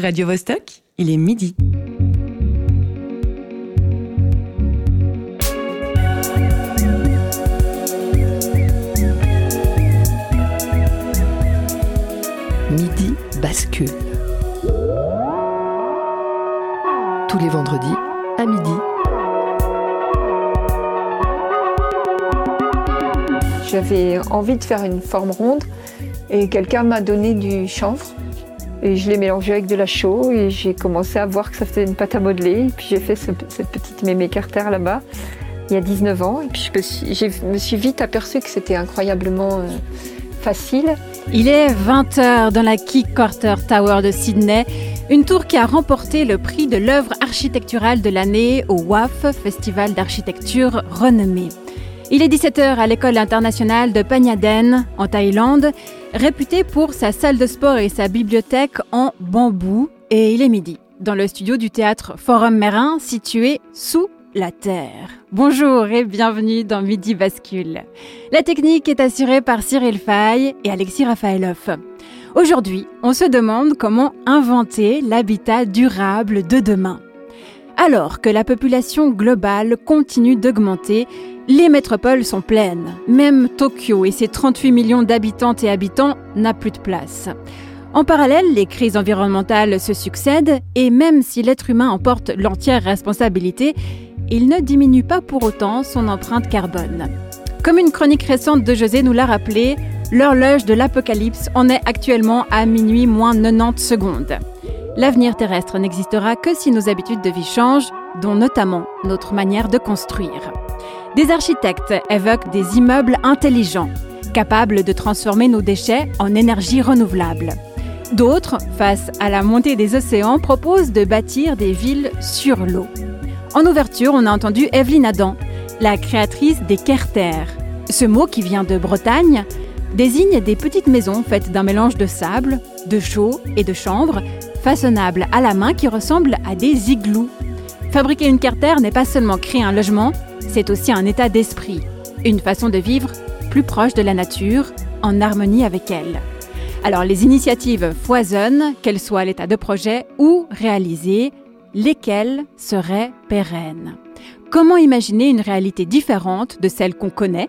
Radio Vostok, il est midi. Midi bascule. Tous les vendredis à midi. J'avais envie de faire une forme ronde et quelqu'un m'a donné du chanvre et je l'ai mélangé avec de la chaux et j'ai commencé à voir que ça faisait une pâte à modeler. Puis j'ai fait ce- cette petite mémé carter là-bas il y a 19 ans et puis je me suis, j'ai- me suis vite aperçue que c'était incroyablement euh, facile. Il est 20h dans la Key Quarter Tower de Sydney, une tour qui a remporté le prix de l'œuvre architecturale de l'année au WAF, Festival d'architecture renommé. Il est 17h à l'école internationale de Panyaden, en Thaïlande, réputée pour sa salle de sport et sa bibliothèque en bambou. Et il est midi, dans le studio du théâtre Forum Mérin, situé sous la Terre. Bonjour et bienvenue dans Midi Bascule. La technique est assurée par Cyril Fay et Alexis Rafaeloff. Aujourd'hui, on se demande comment inventer l'habitat durable de demain. Alors que la population globale continue d'augmenter, les métropoles sont pleines. Même Tokyo et ses 38 millions d'habitantes et habitants n'a plus de place. En parallèle, les crises environnementales se succèdent et même si l'être humain en porte l'entière responsabilité, il ne diminue pas pour autant son empreinte carbone. Comme une chronique récente de José nous l'a rappelé, l'horloge de l'apocalypse en est actuellement à minuit moins 90 secondes. L'avenir terrestre n'existera que si nos habitudes de vie changent, dont notamment notre manière de construire. Des architectes évoquent des immeubles intelligents, capables de transformer nos déchets en énergie renouvelable. D'autres, face à la montée des océans, proposent de bâtir des villes sur l'eau. En ouverture, on a entendu Evelyne Adam, la créatrice des Kerter. Ce mot qui vient de Bretagne désigne des petites maisons faites d'un mélange de sable, de chaux et de chanvre, façonnables à la main qui ressemblent à des igloos. Fabriquer une Kerter n'est pas seulement créer un logement, c'est aussi un état d'esprit, une façon de vivre plus proche de la nature, en harmonie avec elle. Alors les initiatives foisonnent, qu'elles soient à l'état de projet ou réalisées, lesquelles seraient pérennes. Comment imaginer une réalité différente de celle qu'on connaît?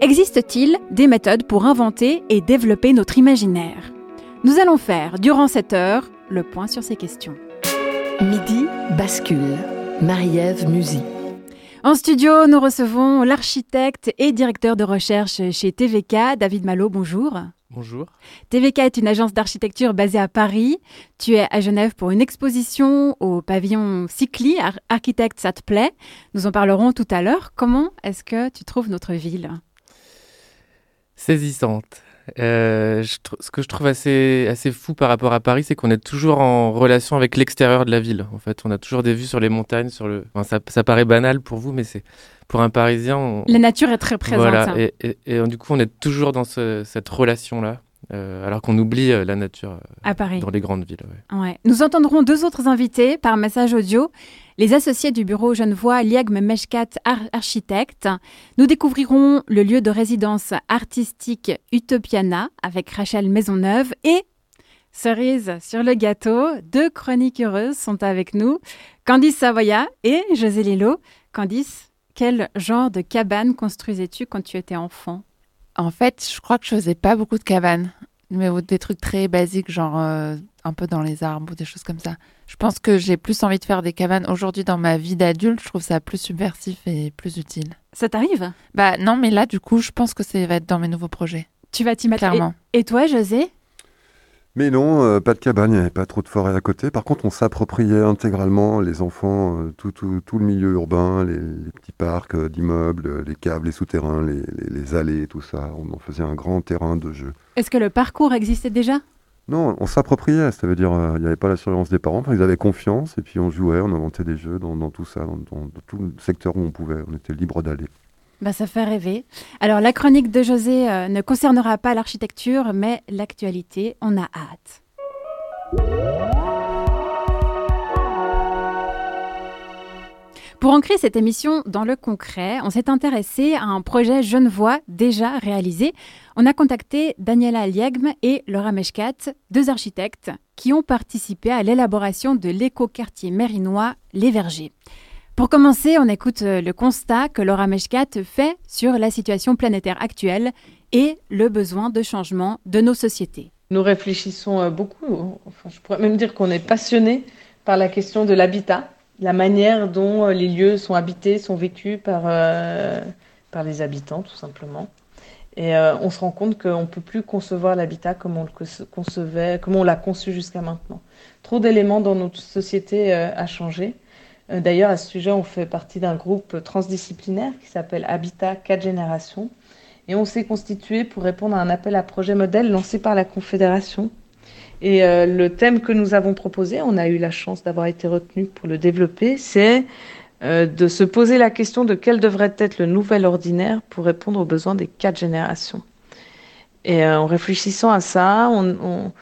Existe-t-il des méthodes pour inventer et développer notre imaginaire? Nous allons faire, durant cette heure, le point sur ces questions. Midi bascule. Marie-Ève. En studio, nous recevons l'architecte et directeur de recherche chez TVK, David Malo. Bonjour. Bonjour. TVK est une agence d'architecture basée à Paris. Tu es à Genève pour une exposition au pavillon Cycli, Ar- Architecte, ça te plaît Nous en parlerons tout à l'heure. Comment est-ce que tu trouves notre ville? Saisissante. Euh, je ce que je trouve assez, assez fou par rapport à Paris, c'est qu'on est toujours en relation avec l'extérieur de la ville. En fait, on a toujours des vues sur les montagnes, sur le. enfin, ça, ça paraît banal pour vous, mais c'est pour un Parisien. on- La nature est très présente. Voilà. Et, et- et, du coup, on est toujours dans ce- cette relation-là, euh, alors qu'on oublie euh, la nature à Paris. dans les grandes villes. ouais. Ouais. Nous entendrons deux autres invités par message audio, les associés du bureau Genevois Liagme Meshkat Ar- Architecte. Nous découvrirons le lieu de résidence artistique Utopiana avec Rachel Maisonneuve et cerise sur le gâteau, deux chroniques heureuses sont avec nous, Candice Savoya et José Lillo. Candice, quel genre de cabane construisais-tu quand tu étais enfant? En fait, je crois que je faisais pas beaucoup de cabanes, mais des trucs très basiques, genre euh, un peu dans les arbres ou des choses comme ça. Je pense que j'ai plus envie de faire des cabanes aujourd'hui dans ma vie d'adulte. Je trouve ça plus subversif et plus utile. Ça t'arrive? Bah non, mais là, du coup, je pense que ça va être dans mes nouveaux projets. Tu vas t'y mettre. Clairement. Et, et toi, José? Mais non, euh, pas de cabane, il n'y avait pas trop de forêt à côté. Par contre, on s'appropriait intégralement, les enfants, euh, tout, tout, tout le milieu urbain, les, les petits parcs euh, d'immeubles, les câbles, les souterrains, les, les- les allées, tout ça. On en faisait un grand terrain de jeu. Est-ce que le parcours existait déjà? Non, on s'appropriait, ça veut dire euh, il n'y avait pas la surveillance des parents, ils avaient confiance et puis on jouait, on inventait des jeux dans, tout ça, dans, tout le secteur où on pouvait, on était libre d'aller. Bah, ça fait rêver. Alors, la chronique de José euh, ne concernera pas l'architecture, mais l'actualité. On a hâte. Pour ancrer cette émission dans le concret, on s'est intéressé à un projet Genevois déjà réalisé. On a contacté Daniela Liegme et Laura Meshkat, deux architectes qui ont participé à l'élaboration de l'éco-quartier mérinois Les Vergers. Pour commencer, on écoute le constat que Laura Meshkat fait sur la situation planétaire actuelle et le besoin de changement de nos sociétés. Nous réfléchissons euh, beaucoup, enfin, je pourrais même dire qu'on est passionné par la question de l'habitat, la manière dont euh, les lieux sont habités, sont vécus par, euh, par les habitants, tout simplement. Et euh, on se rend compte qu'on ne peut plus concevoir l'habitat comme on le concevait, comme on l'a conçu jusqu'à maintenant. Trop d'éléments dans notre société euh, a changé. Euh, D'ailleurs, à ce sujet, on fait partie d'un groupe transdisciplinaire qui s'appelle Habitat 4 générations et on s'est constitué pour répondre à un appel à projet modèle lancé par la Confédération. Et euh, le thème que nous avons proposé, on a eu la chance d'avoir été retenu pour le développer, c'est euh, de se poser la question de quel devrait être le nouvel ordinaire pour répondre aux besoins des quatre générations. Et euh, en réfléchissant à ça, on,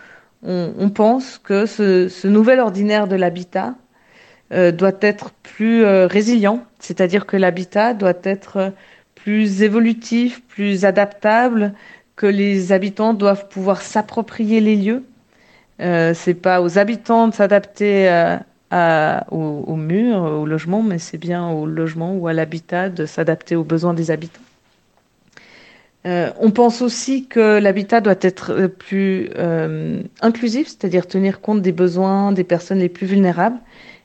on, on, pense que ce, ce, nouvel ordinaire de l'habitat euh, doit être plus résilient, c'est-à-dire que l'habitat doit être plus évolutif, plus adaptable, que les habitants doivent pouvoir s'approprier les lieux. Euh, c'est pas aux habitants de s'adapter à, à, au, au, logement, mais c'est bien au logement ou à l'habitat de s'adapter aux besoins des habitants. Euh, on pense aussi que l'habitat doit être plus euh, inclusif, c'est-à-dire tenir compte des besoins des personnes les plus vulnérables.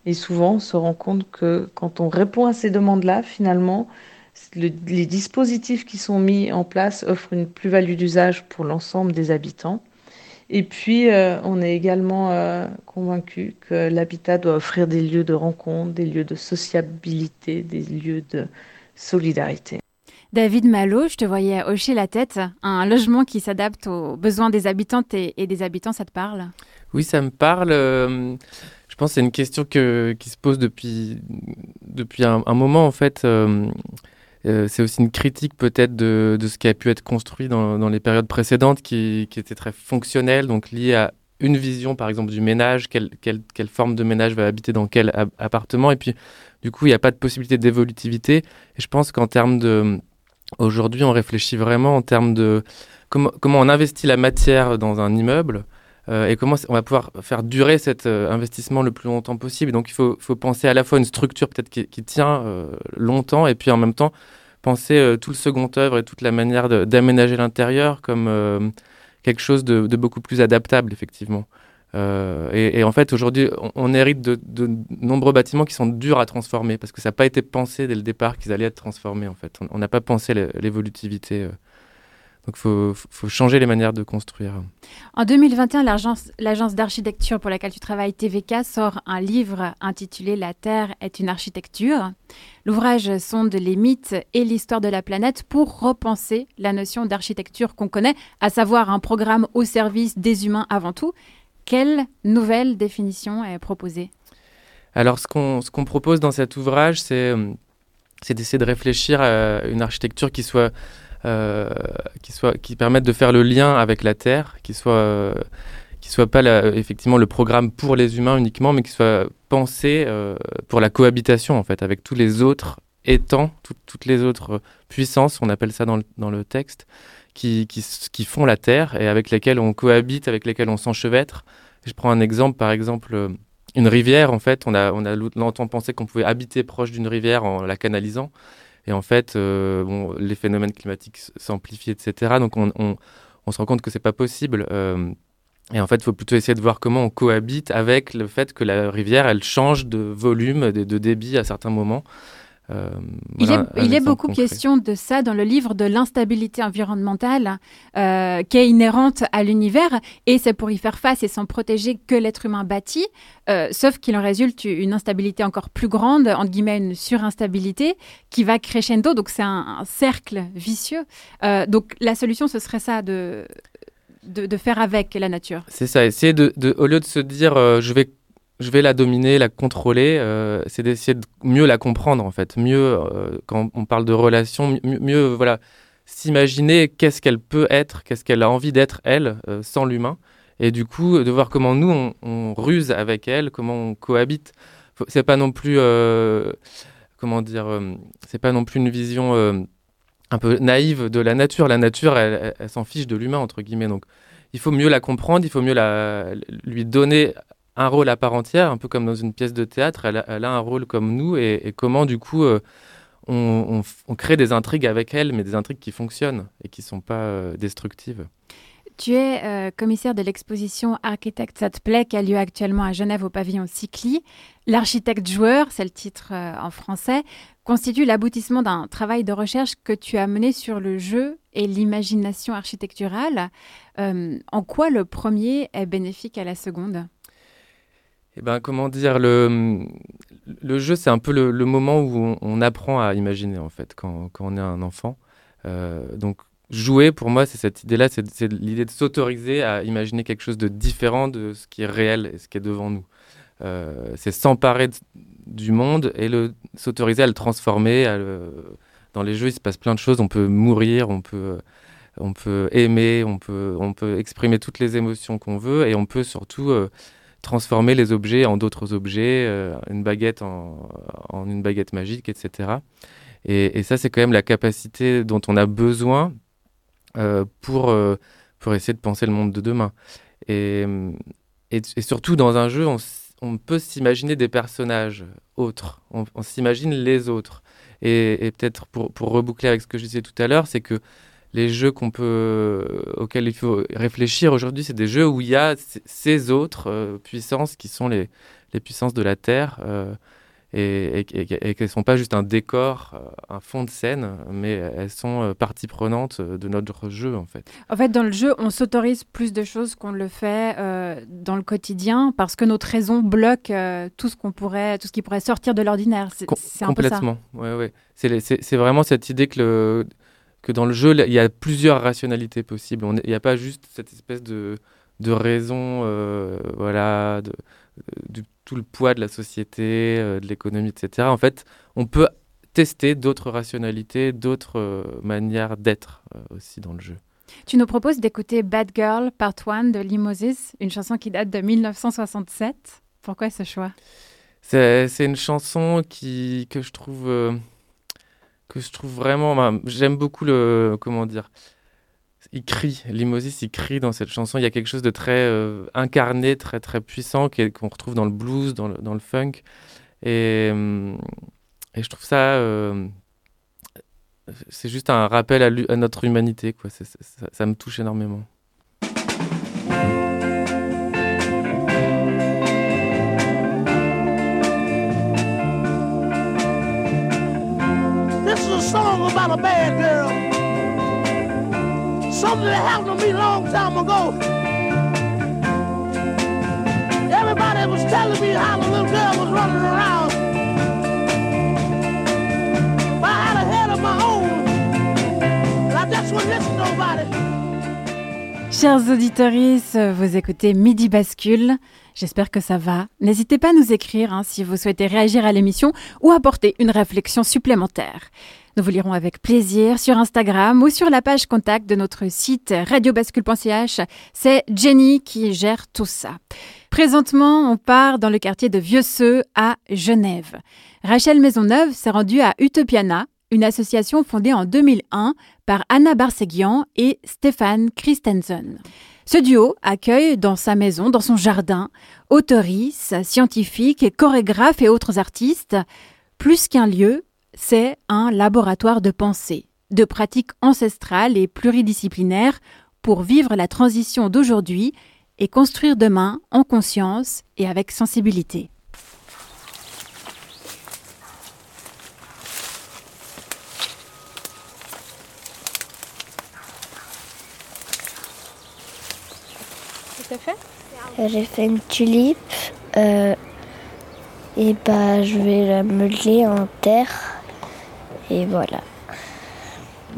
Et souvent, on se rend compte que quand on répond à ces demandes-là, finalement, le, les dispositifs qui sont mis en place offrent une plus-value d'usage pour l'ensemble des habitants. Et puis, euh, on est également euh, convaincu que l'habitat doit offrir des lieux de rencontre, des lieux de sociabilité, des lieux de solidarité. David Malo, je te voyais hocher la tête. Un logement qui s'adapte aux besoins des habitantes et, et, des habitants, ça te parle? Oui, ça me parle. Euh, je pense que c'est une question que, qui se pose depuis, depuis un, un moment, en fait. Euh, c'est aussi une critique peut-être de, de, ce qui a pu être construit dans, dans les périodes précédentes qui, qui, était très fonctionnel, donc lié à une vision par exemple du ménage, quelle, quelle, quelle forme de ménage va habiter dans quel appartement, et puis du coup il n'y a pas de possibilité d'évolutivité. Et je pense qu'en termes de... Aujourd'hui on réfléchit vraiment en termes de comment, comment on investit la matière dans un immeuble. Euh, et comment on va pouvoir faire durer cet euh, investissement le plus longtemps possible. Donc il faut, penser à la fois une structure peut-être qui, tient euh, longtemps et puis en même temps penser tout le second œuvre et toute la manière d'aménager l'intérieur comme quelque chose de, beaucoup plus adaptable effectivement. Et, en fait aujourd'hui on, on, hérite de, de, nombreux bâtiments qui sont durs à transformer parce que ça n'a pas été pensé dès le départ qu'ils allaient être transformés en fait. On n'a pas pensé l'évolutivité. Donc il faut, faut, changer les manières de construire. En 2021, l'agence d'architecture pour laquelle tu travailles, TVK, sort un livre intitulé La Terre est une architecture. L'ouvrage sonde les mythes et l'histoire de la planète pour repenser la notion d'architecture qu'on connaît, à savoir un programme au service des humains avant tout. Quelle nouvelle définition est proposée? Alors ce qu'on qu propose dans cet ouvrage, c'est d'essayer de réfléchir à une architecture qui soit euh, qui, soit, qui permettent de faire le lien avec la Terre, qui soit, euh, qui soit pas effectivement le programme pour les humains uniquement, mais qui soit pensé euh, pour la cohabitation en fait avec tous les autres étangs, tout, toutes les autres puissances, on appelle ça dans le, dans le texte, qui, qui, qui, font la Terre et avec lesquelles on cohabite, avec lesquelles on s'enchevêtre. Je prends un exemple, par exemple, une rivière, en fait, on a, on a longtemps pensé qu'on pouvait habiter proche d'une rivière en la canalisant. Et en fait, euh, bon, les phénomènes climatiques s'amplifient, etc. Donc on, se rend compte que c'est pas possible. Euh, et en fait, il faut plutôt essayer de voir comment on cohabite avec le fait que la rivière, elle change de volume, de débit à certains moments. Euh, voilà, il est, il est beaucoup concret. question de ça dans le livre de l'instabilité environnementale euh, qui est inhérente à l'univers et c'est pour y faire face et s'en protéger que l'être humain bâtit, euh, sauf qu'il en résulte une instabilité encore plus grande, entre guillemets une surinstabilité qui va crescendo, donc c'est un, un, cercle vicieux. Donc la solution ce serait ça de, de, de faire avec la nature. C'est ça, essayer de, de, au lieu de se dire je vais je vais la dominer, la contrôler, euh, c'est d'essayer de mieux la comprendre en fait, mieux euh, quand on parle de relation, mieux, mieux voilà, s'imaginer qu'est-ce qu'elle peut être, qu'est-ce qu'elle a envie d'être elle euh, sans l'humain, et du coup de voir comment nous on, ruse avec elle, comment on cohabite. C'est pas non plus comment dire, c'est pas non plus une vision un peu naïve de la nature. La nature, elle, s'en fiche de l'humain entre guillemets. Donc, il faut mieux la comprendre, il faut mieux la, lui donner un rôle à part entière, un peu comme dans une pièce de théâtre. Elle a, un rôle comme nous et, comment du coup on, crée des intrigues avec elle, mais des intrigues qui fonctionnent et qui ne sont pas destructives. Tu es euh, commissaire de l'exposition Architecte ça te plaît qui a lieu actuellement à Genève au pavillon Cycli. L'architecte joueur, c'est le titre euh, en français, constitue l'aboutissement d'un travail de recherche que tu as mené sur le jeu et l'imagination architecturale. Euh, en quoi le premier est bénéfique à la seconde? Eh ben, comment dire, le, le jeu, c'est un peu le, moment où on, apprend à imaginer, en fait, quand, quand on est un enfant. donc, jouer, pour moi, c'est cette idée-là, c'est l'idée de s'autoriser à imaginer quelque chose de différent de ce qui est réel et ce qui est devant nous. Euh, c'est s'emparer du monde et s'autoriser à le transformer. Dans les jeux, il se passe plein de choses. On peut mourir, on peut, on peut aimer, on peut, on peut exprimer toutes les émotions qu'on veut et on peut surtout euh, transformer les objets en d'autres objets, euh, une baguette en, une baguette magique, etc. Et, ça, c'est quand même la capacité dont on a besoin euh, pour, euh, pour essayer de penser le monde de demain. Et, surtout, dans un jeu, on, peut s'imaginer des personnages autres, on, s'imagine les autres. Et, peut-être pour, reboucler avec ce que je disais tout à l'heure, c'est que les jeux qu'on peut, auxquels il faut réfléchir aujourd'hui, c'est des jeux où il y a ces autres euh, puissances qui sont les, les, puissances de la Terre et, qu'elles ne sont pas juste un décor, euh, un fond de scène, mais elles sont euh, partie prenante de notre jeu en fait. En fait, dans le jeu, on s'autorise plus de choses qu'on le fait euh, dans le quotidien parce que notre raison bloque tout ce qu'on pourrait, tout ce qui pourrait sortir de l'ordinaire. C'est un peu ça. Complètement. Ouais, ouais. C'est vraiment cette idée que le que dans le jeu, il y a plusieurs rationalités possibles. Il n'y a pas juste cette espèce de, de raison, voilà, de, tout le poids de la société, euh, de l'économie, etc. En fait, on peut tester d'autres rationalités, d'autres euh, manières d'être euh, aussi dans le jeu. Tu nous proposes d'écouter Bad Girl Part 1 de Limosis, une chanson qui date de 1967. Pourquoi ce choix? C'est une chanson qui, que je trouve que je trouve vraiment. J'aime beaucoup le comment dire il crie, Limosis, il crie dans cette chanson. Il y a quelque chose de très euh, incarné, très très puissant qu'on retrouve dans le blues, dans le, funk. Et, euh, et, je trouve ça, euh, c'est juste un rappel à, notre humanité. Quoi. ça me touche énormément. Song about something that happened to me long time ago. Everybody was telling me how was running around. I had a head of my own. I just wouldn't listen nobody. Chers auditeurs, vous écoutez Midi Bascule. J'espère que ça va. N'hésitez pas à nous écrire hein, si vous souhaitez réagir à l'émission ou apporter une réflexion supplémentaire. Nous vous lirons avec plaisir sur Instagram ou sur la page contact de notre site radiobascule.ch. C'est Jenny qui gère tout ça. Présentement, on part dans le quartier de Vieux-Seux à Genève. Rachel Maisonneuve s'est rendue à Utopiana, une association fondée en 2001 par Anna Barseguian et Stéphane Christensen. Ce duo accueille dans sa maison, dans son jardin, autoristes, scientifiques, chorégraphes et autres artistes. Plus qu'un lieu, c'est un laboratoire de pensée, de pratiques ancestrales et pluridisciplinaires pour vivre la transition d'aujourd'hui et construire demain en conscience et avec sensibilité. fait J'ai fait une tulipe euh, et bah, je vais la meuler en terre et voilà.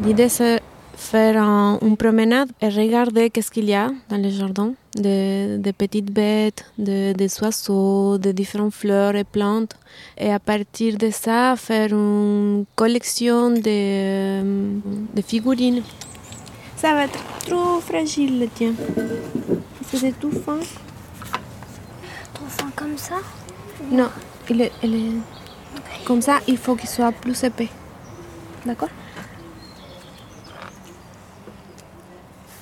L'idée c'est faire un, une promenade et regarder qu'est-ce qu'il y a dans le jardin, des de petites bêtes, des de oiseaux, de différentes fleurs et plantes. Et à partir de ça, faire une collection de, de figurines. Ça va être trop fragile, tiens. C'est tout fin. Trop fin comme ça? Non, il est, il est Comme ça, il faut qu'il soit plus épais. D'accord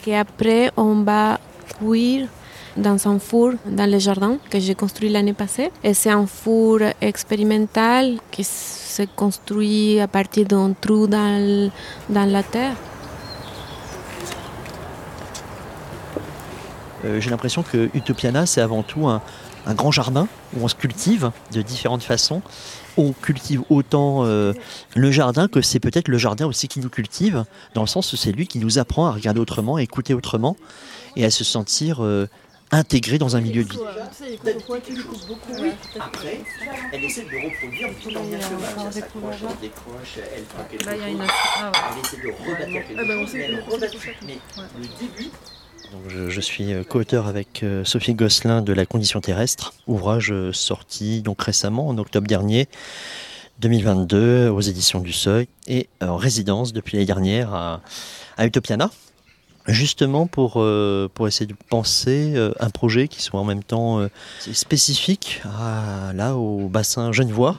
Et après, on va cuire dans un four dans le jardin que j'ai construit l'année passée. Et c'est un four expérimental qui se construit à partir d'un trou dans, dans la terre. Euh, j'ai l'impression que Utopiana, c'est avant tout un, un, grand jardin où on se cultive de différentes façons. On cultive autant euh, le jardin que c'est peut-être le jardin aussi qui nous cultive, dans le sens où c'est lui qui nous apprend à regarder autrement, à écouter autrement et à se sentir euh, intégré dans un milieu de vie. Après, elle essaie de reproduire tout en bien que elle s'accroche, elle décroche, elle prend Là, il y a une... Ouais. Elle essaie de rebattre quelque chose, mais elle rebat Mais le début... Je, suis co-auteur avec euh, Sophie Gosselin de La Condition terrestre, ouvrage euh, sorti donc récemment en octobre dernier 2022 aux éditions du Seuil et en résidence depuis l'année dernière à, Utopiana, justement pour, euh, pour essayer de penser euh, un projet qui soit en même temps euh, spécifique là au bassin genevois.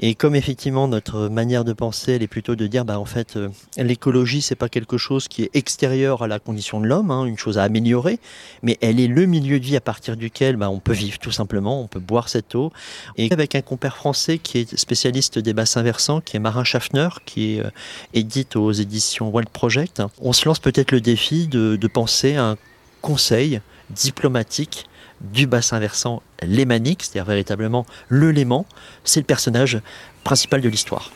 Et comme effectivement notre manière de penser, elle est plutôt de dire, bah en fait, euh, l'écologie c'est pas quelque chose qui est extérieur à la condition de l'homme, hein, une chose à améliorer, mais elle est le milieu de vie à partir duquel bah, on peut vivre tout simplement, on peut boire cette eau. Et avec un compère français qui est spécialiste des bassins versants, qui est Marin Schaffner, qui est euh, édite aux éditions World Project, on se lance peut-être le défi de, de penser un conseil diplomatique du bassin versant lémanique, c'est-à-dire véritablement le Léman, c'est le personnage principal de l'histoire.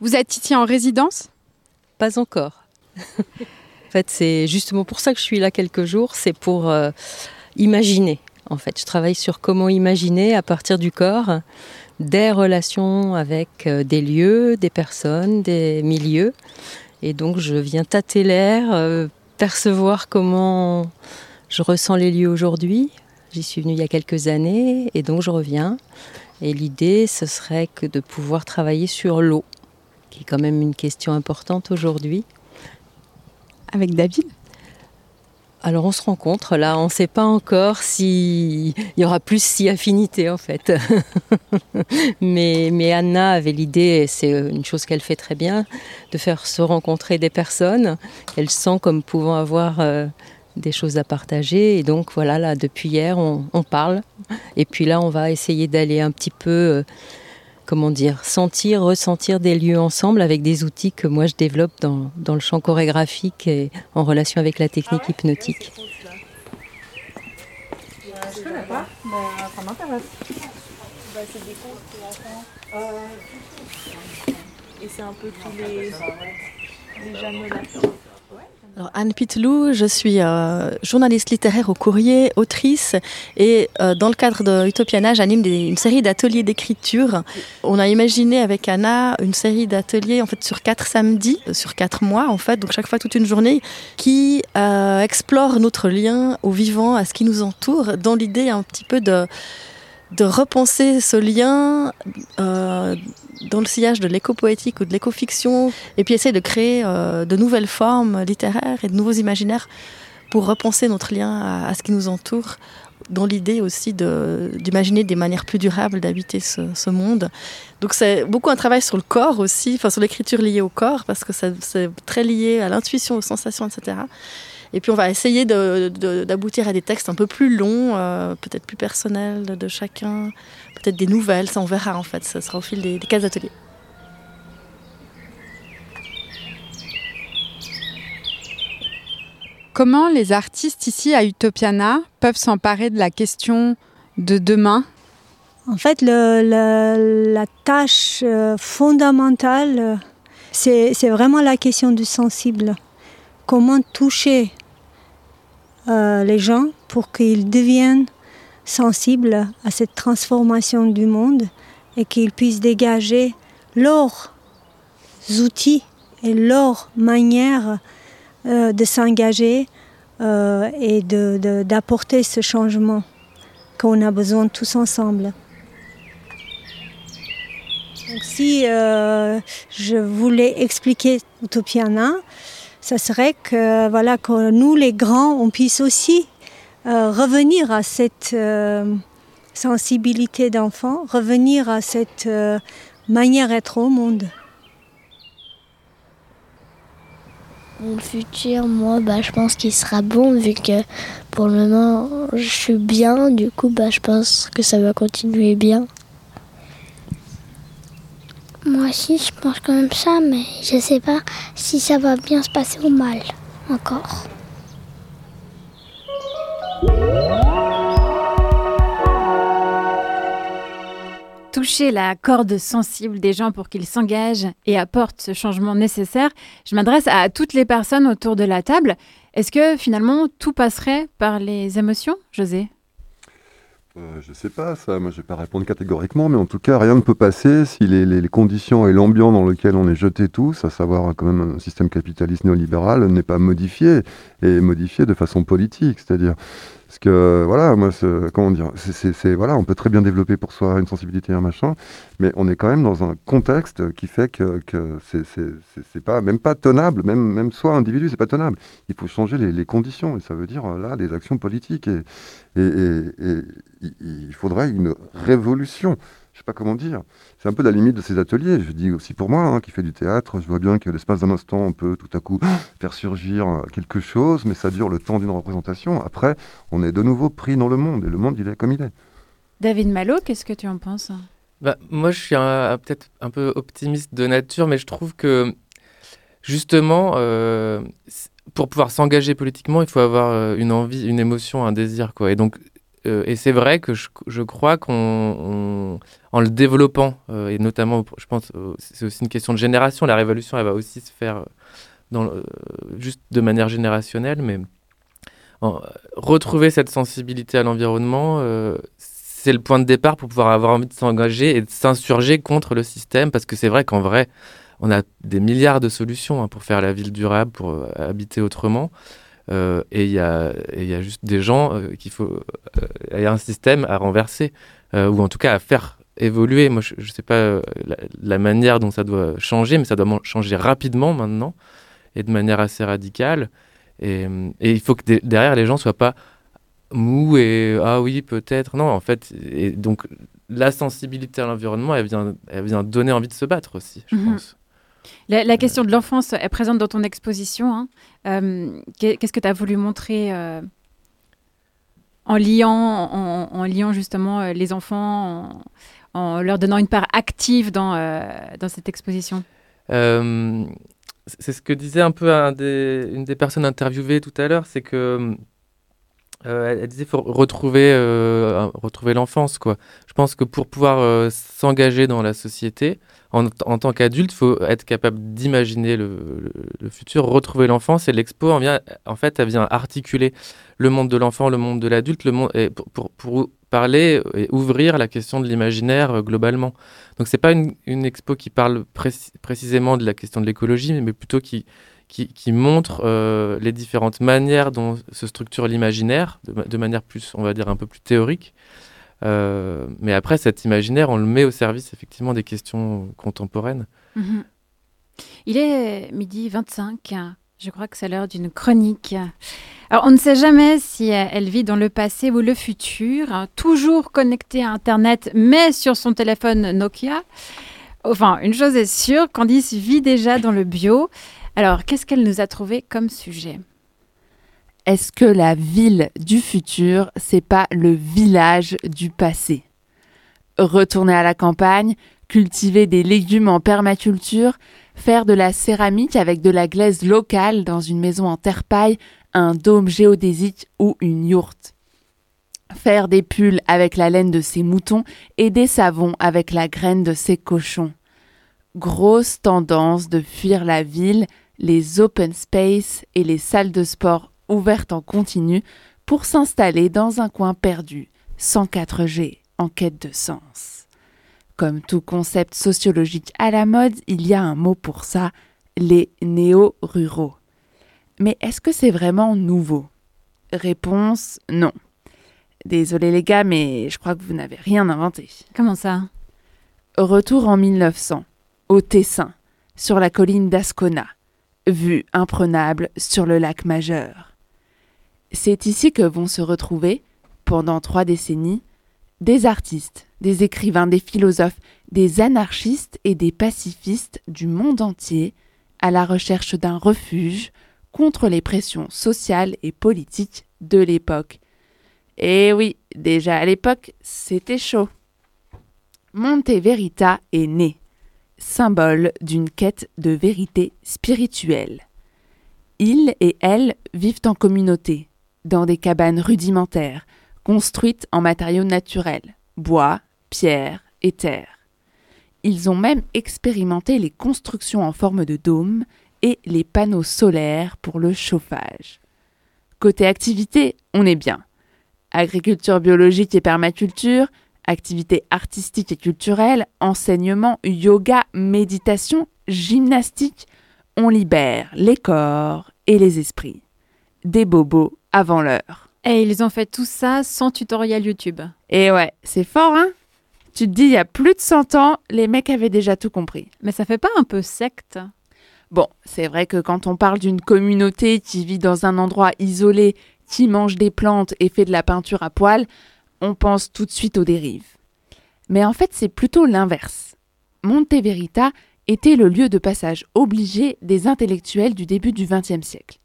Vous êtes ici en résidence? Pas encore. en fait, c'est justement pour ça que je suis là quelques jours, c'est pour euh, imaginer. En fait, je travaille sur comment imaginer à partir du corps des relations avec euh, des lieux, des personnes, des milieux. Et donc je viens tâter l'air, euh, percevoir comment je ressens les lieux aujourd'hui. J'y suis venue il y a quelques années et donc je reviens. Et l'idée, ce serait que de pouvoir travailler sur l'eau, qui est quand même une question importante aujourd'hui. Avec David? Alors on se rencontre là, on ne sait pas encore s'il y aura plus si affinité en fait. mais, mais Anna avait l'idée, c'est une chose qu'elle fait très bien, de faire se rencontrer des personnes qu'elle sent comme pouvant avoir euh, des choses à partager. Et donc voilà, là depuis hier on, on parle. Et puis là on va essayer d'aller un petit peu... Euh, comment dire, sentir, ressentir des lieux ensemble avec des outils que moi je développe dans, le champ chorégraphique et en relation avec la technique hypnotique. C'est des. Euh, et c'est un peu tous les, Anne Pitelou, je suis euh, journaliste littéraire au courrier, autrice, et euh, dans le cadre de Utopiana, j'anime une série d'ateliers d'écriture. On a imaginé avec Anna une série d'ateliers en fait sur quatre samedis, euh, sur quatre mois en fait, donc chaque fois toute une journée, qui explore notre lien au vivant, à ce qui nous entoure, dans l'idée un petit peu de repenser ce lien dans le sillage de l'éco-poétique ou de l'éco-fiction, et puis essayer de créer euh, de nouvelles formes littéraires et de nouveaux imaginaires pour repenser notre lien à, ce qui nous entoure, dans l'idée aussi d'imaginer de, des manières plus durables d'habiter ce, monde. Donc c'est beaucoup un travail sur le corps aussi, enfin sur l'écriture liée au corps, parce que c'est très lié à l'intuition, aux sensations, etc. Et puis on va essayer d'aboutir à des textes un peu plus longs, euh, peut-être plus personnels de chacun, peut-être des nouvelles, ça on verra en fait, ça sera au fil des, des 15 ateliers. Comment les artistes ici à Utopiana peuvent s'emparer de la question de demain? En fait, le, le, la tâche euh, fondamentale, c'est vraiment la question du sensible. Comment toucher euh, les gens pour qu'ils deviennent sensibles à cette transformation du monde et qu'ils puissent dégager leurs outils et leur manière euh, de s'engager euh, et d'apporter de, de, ce changement qu'on a besoin tous ensemble. Si euh, je voulais expliquer Utopiana, ça serait que, voilà, que nous, les grands, on puisse aussi euh, revenir à cette euh, sensibilité d'enfant, revenir à cette euh, manière d'être au monde. Mon futur, moi, bah, je pense qu'il sera bon vu que pour le moment, je suis bien. Du coup, bah, je pense que ça va continuer bien. Moi aussi, je pense quand même ça, mais je sais pas si ça va bien se passer ou mal encore. Toucher la corde sensible des gens pour qu'ils s'engagent et apportent ce changement nécessaire. Je m'adresse à toutes les personnes autour de la table. Est-ce que finalement tout passerait par les émotions, José? Euh, je sais pas, ça, moi je vais pas répondre catégoriquement, mais en tout cas, rien ne peut passer si les conditions et l'ambiance dans lequel on est jeté tous, à savoir quand même un système capitaliste néolibéral, n'est pas modifié, et modifié de façon politique. C'est-à-dire, parce que, voilà, moi, on peut très bien développer pour soi une sensibilité, un machin, mais on est quand même dans un contexte qui fait que, c'est, pas, même pas tenable, même, soi, individu, c'est pas tenable. Il faut changer les, conditions, et ça veut dire, là, des actions politiques, et il faudrait une révolution je sais pas comment dire. C'est un peu la limite de ces ateliers. Je dis aussi pour moi, hein, qui fait du théâtre, je vois bien que l'espace d'un instant, on peut tout à coup faire surgir euh, quelque chose, mais ça dure le temps d'une représentation. Après, on est de nouveau pris dans le monde, et le monde, il est comme il est. David Malo, qu'est-ce que tu en penses? Bah, Moi, je suis peut-être un peu optimiste de nature, mais je trouve que, justement, euh, pour pouvoir s'engager politiquement, il faut avoir euh, une envie, une émotion, un désir. Quoi. Et donc, euh, et c'est vrai que je, je crois qu'en le développant, euh, et notamment, je pense, euh, c'est aussi une question de génération. La révolution, elle va aussi se faire dans juste de manière générationnelle, mais retrouver cette sensibilité à l'environnement, c'est le point de départ pour pouvoir avoir envie de s'engager et de s'insurger contre le système, parce que c'est vrai qu'en vrai, on a des milliards de solutions hein, pour faire la ville durable, pour habiter autrement. Euh, et il y, a, juste des gens euh, qu'il faut. Il euh, y a un système à renverser, ou en tout cas à faire évoluer. Moi, je ne sais pas la, manière dont ça doit changer, mais ça doit changer rapidement maintenant et de manière assez radicale. Et, il faut que derrière les gens soient pas mous et ah oui peut-être non en fait et donc la sensibilité à l'environnement elle vient elle vient donner envie de se battre aussi je mhm. pense la, question de l'enfance est présente dans ton exposition. Hein. Euh, qu'est-ce que tu as voulu montrer euh, en, liant, en, liant justement euh, les enfants, en, leur donnant une part active dans, dans cette exposition? C'est ce que disait un peu une des personnes interviewées tout à l'heure, c'est que elle, disait faut retrouver, retrouver l'enfance. quoi. Je pense que pour pouvoir s'engager dans la société, en, tant qu'adulte, faut être capable d'imaginer le, futur, retrouver l'enfance. Et l'expo, en, vient, en fait, elle vient articuler le monde de l'enfant, le monde de l'adulte, le monde, pour, pour, parler et ouvrir la question de l'imaginaire euh, globalement. Donc, c'est pas une, une, expo qui parle précisément de la question de l'écologie, mais plutôt qui, qui, montre euh, les différentes manières dont se structure l'imaginaire, de, manière plus, on va dire, un peu plus théorique. Euh, mais après, cet imaginaire, on le met au service effectivement des questions contemporaines. Mhm. Il est midi 25. Je crois que c'est l'heure d'une chronique. Alors, on ne sait jamais si elle vit dans le passé ou le futur, toujours connectée à Internet, mais sur son téléphone Nokia. Enfin, une chose est sûre, Candice vit déjà dans le bio. Alors, qu'est-ce qu'elle nous a trouvé comme sujet? Est-ce que la ville du futur, c'est pas le village du passé? Retourner à la campagne, cultiver des légumes en permaculture, faire de la céramique avec de la glaise locale dans une maison en terre-paille, un dôme géodésique ou une yourte? Faire des pulls avec la laine de ses moutons et des savons avec la graine de ses cochons? Grosse tendance de fuir la ville, les open space et les salles de sport ouverte en continu pour s'installer dans un coin perdu, sans 4G, en quête de sens. Comme tout concept sociologique à la mode, il y a un mot pour ça, les néo-ruraux. Mais est-ce que c'est vraiment nouveau? Réponse non. Désolé les gars, mais je crois que vous n'avez rien inventé. Comment ça? Retour en 1900, au Tessin, sur la colline d'Ascona, vue imprenable sur le lac majeur C'est ici que vont se retrouver, pendant trois décennies, des artistes, des écrivains, des philosophes, des anarchistes et des pacifistes du monde entier à la recherche d'un refuge contre les pressions sociales et politiques de l'époque. Et oui, déjà à l'époque, c'était chaud. Monte Verita est né, symbole d'une quête de vérité spirituelle. Ils et elles vivent en communauté, dans des cabanes rudimentaires, construites en matériaux naturels, bois, pierre et terre. Ils ont même expérimenté les constructions en forme de dôme et les panneaux solaires pour le chauffage. Côté activité, on est bien. Agriculture biologique et permaculture, activités artistiques et culturelles, enseignement, yoga, méditation, gymnastique, on libère les corps et les esprits. Des bobos avant l'heure. Et ils ont fait tout ça sans tutoriel YouTube. Et ouais, c'est fort, hein? Tu te dis, il y a plus de 100 ans, les mecs avaient déjà tout compris. Mais ça fait pas un peu secte? Bon, c'est vrai que quand on parle d'une communauté qui vit dans un endroit isolé, qui mange des plantes et fait de la peinture à poil, on pense tout de suite aux dérives. Mais en fait, c'est plutôt l'inverse. Monte Verita était le lieu de passage obligé des intellectuels du début du XXe siècle.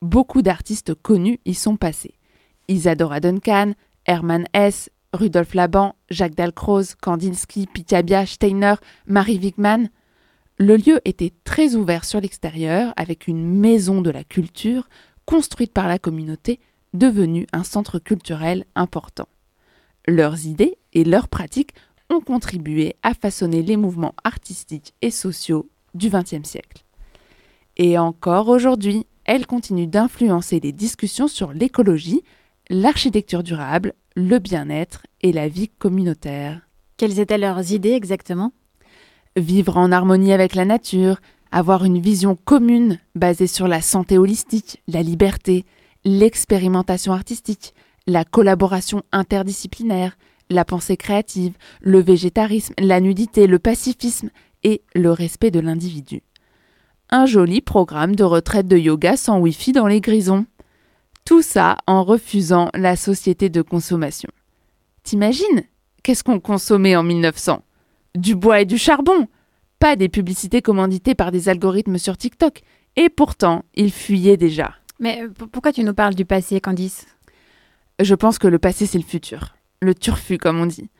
Beaucoup d'artistes connus y sont passés. Isadora Duncan, Hermann Hesse, Rudolf Laban, Jacques Dalcroze, Kandinsky, Picabia, Steiner, Marie Wigman. Le lieu était très ouvert sur l'extérieur, avec une maison de la culture construite par la communauté, devenue un centre culturel important. Leurs idées et leurs pratiques ont contribué à façonner les mouvements artistiques et sociaux du XXe siècle. Et encore aujourd'hui, elles continuent d'influencer les discussions sur l'écologie, l'architecture durable, le bien-être et la vie communautaire. Quelles étaient leurs idées exactement? Vivre en harmonie avec la nature, avoir une vision commune basée sur la santé holistique, la liberté, l'expérimentation artistique, la collaboration interdisciplinaire, la pensée créative, le végétarisme, la nudité, le pacifisme et le respect de l'individu. Un joli programme de retraite de yoga sans Wi-Fi dans les grisons. Tout ça en refusant la société de consommation. T'imagines? Qu'est-ce qu'on consommait en 1900 Du bois et du charbon Pas des publicités commanditées par des algorithmes sur TikTok. Et pourtant, ils fuyaient déjà. Mais pourquoi tu nous parles du passé, Candice? Je pense que le passé, c'est le futur. Le turfu, comme on dit.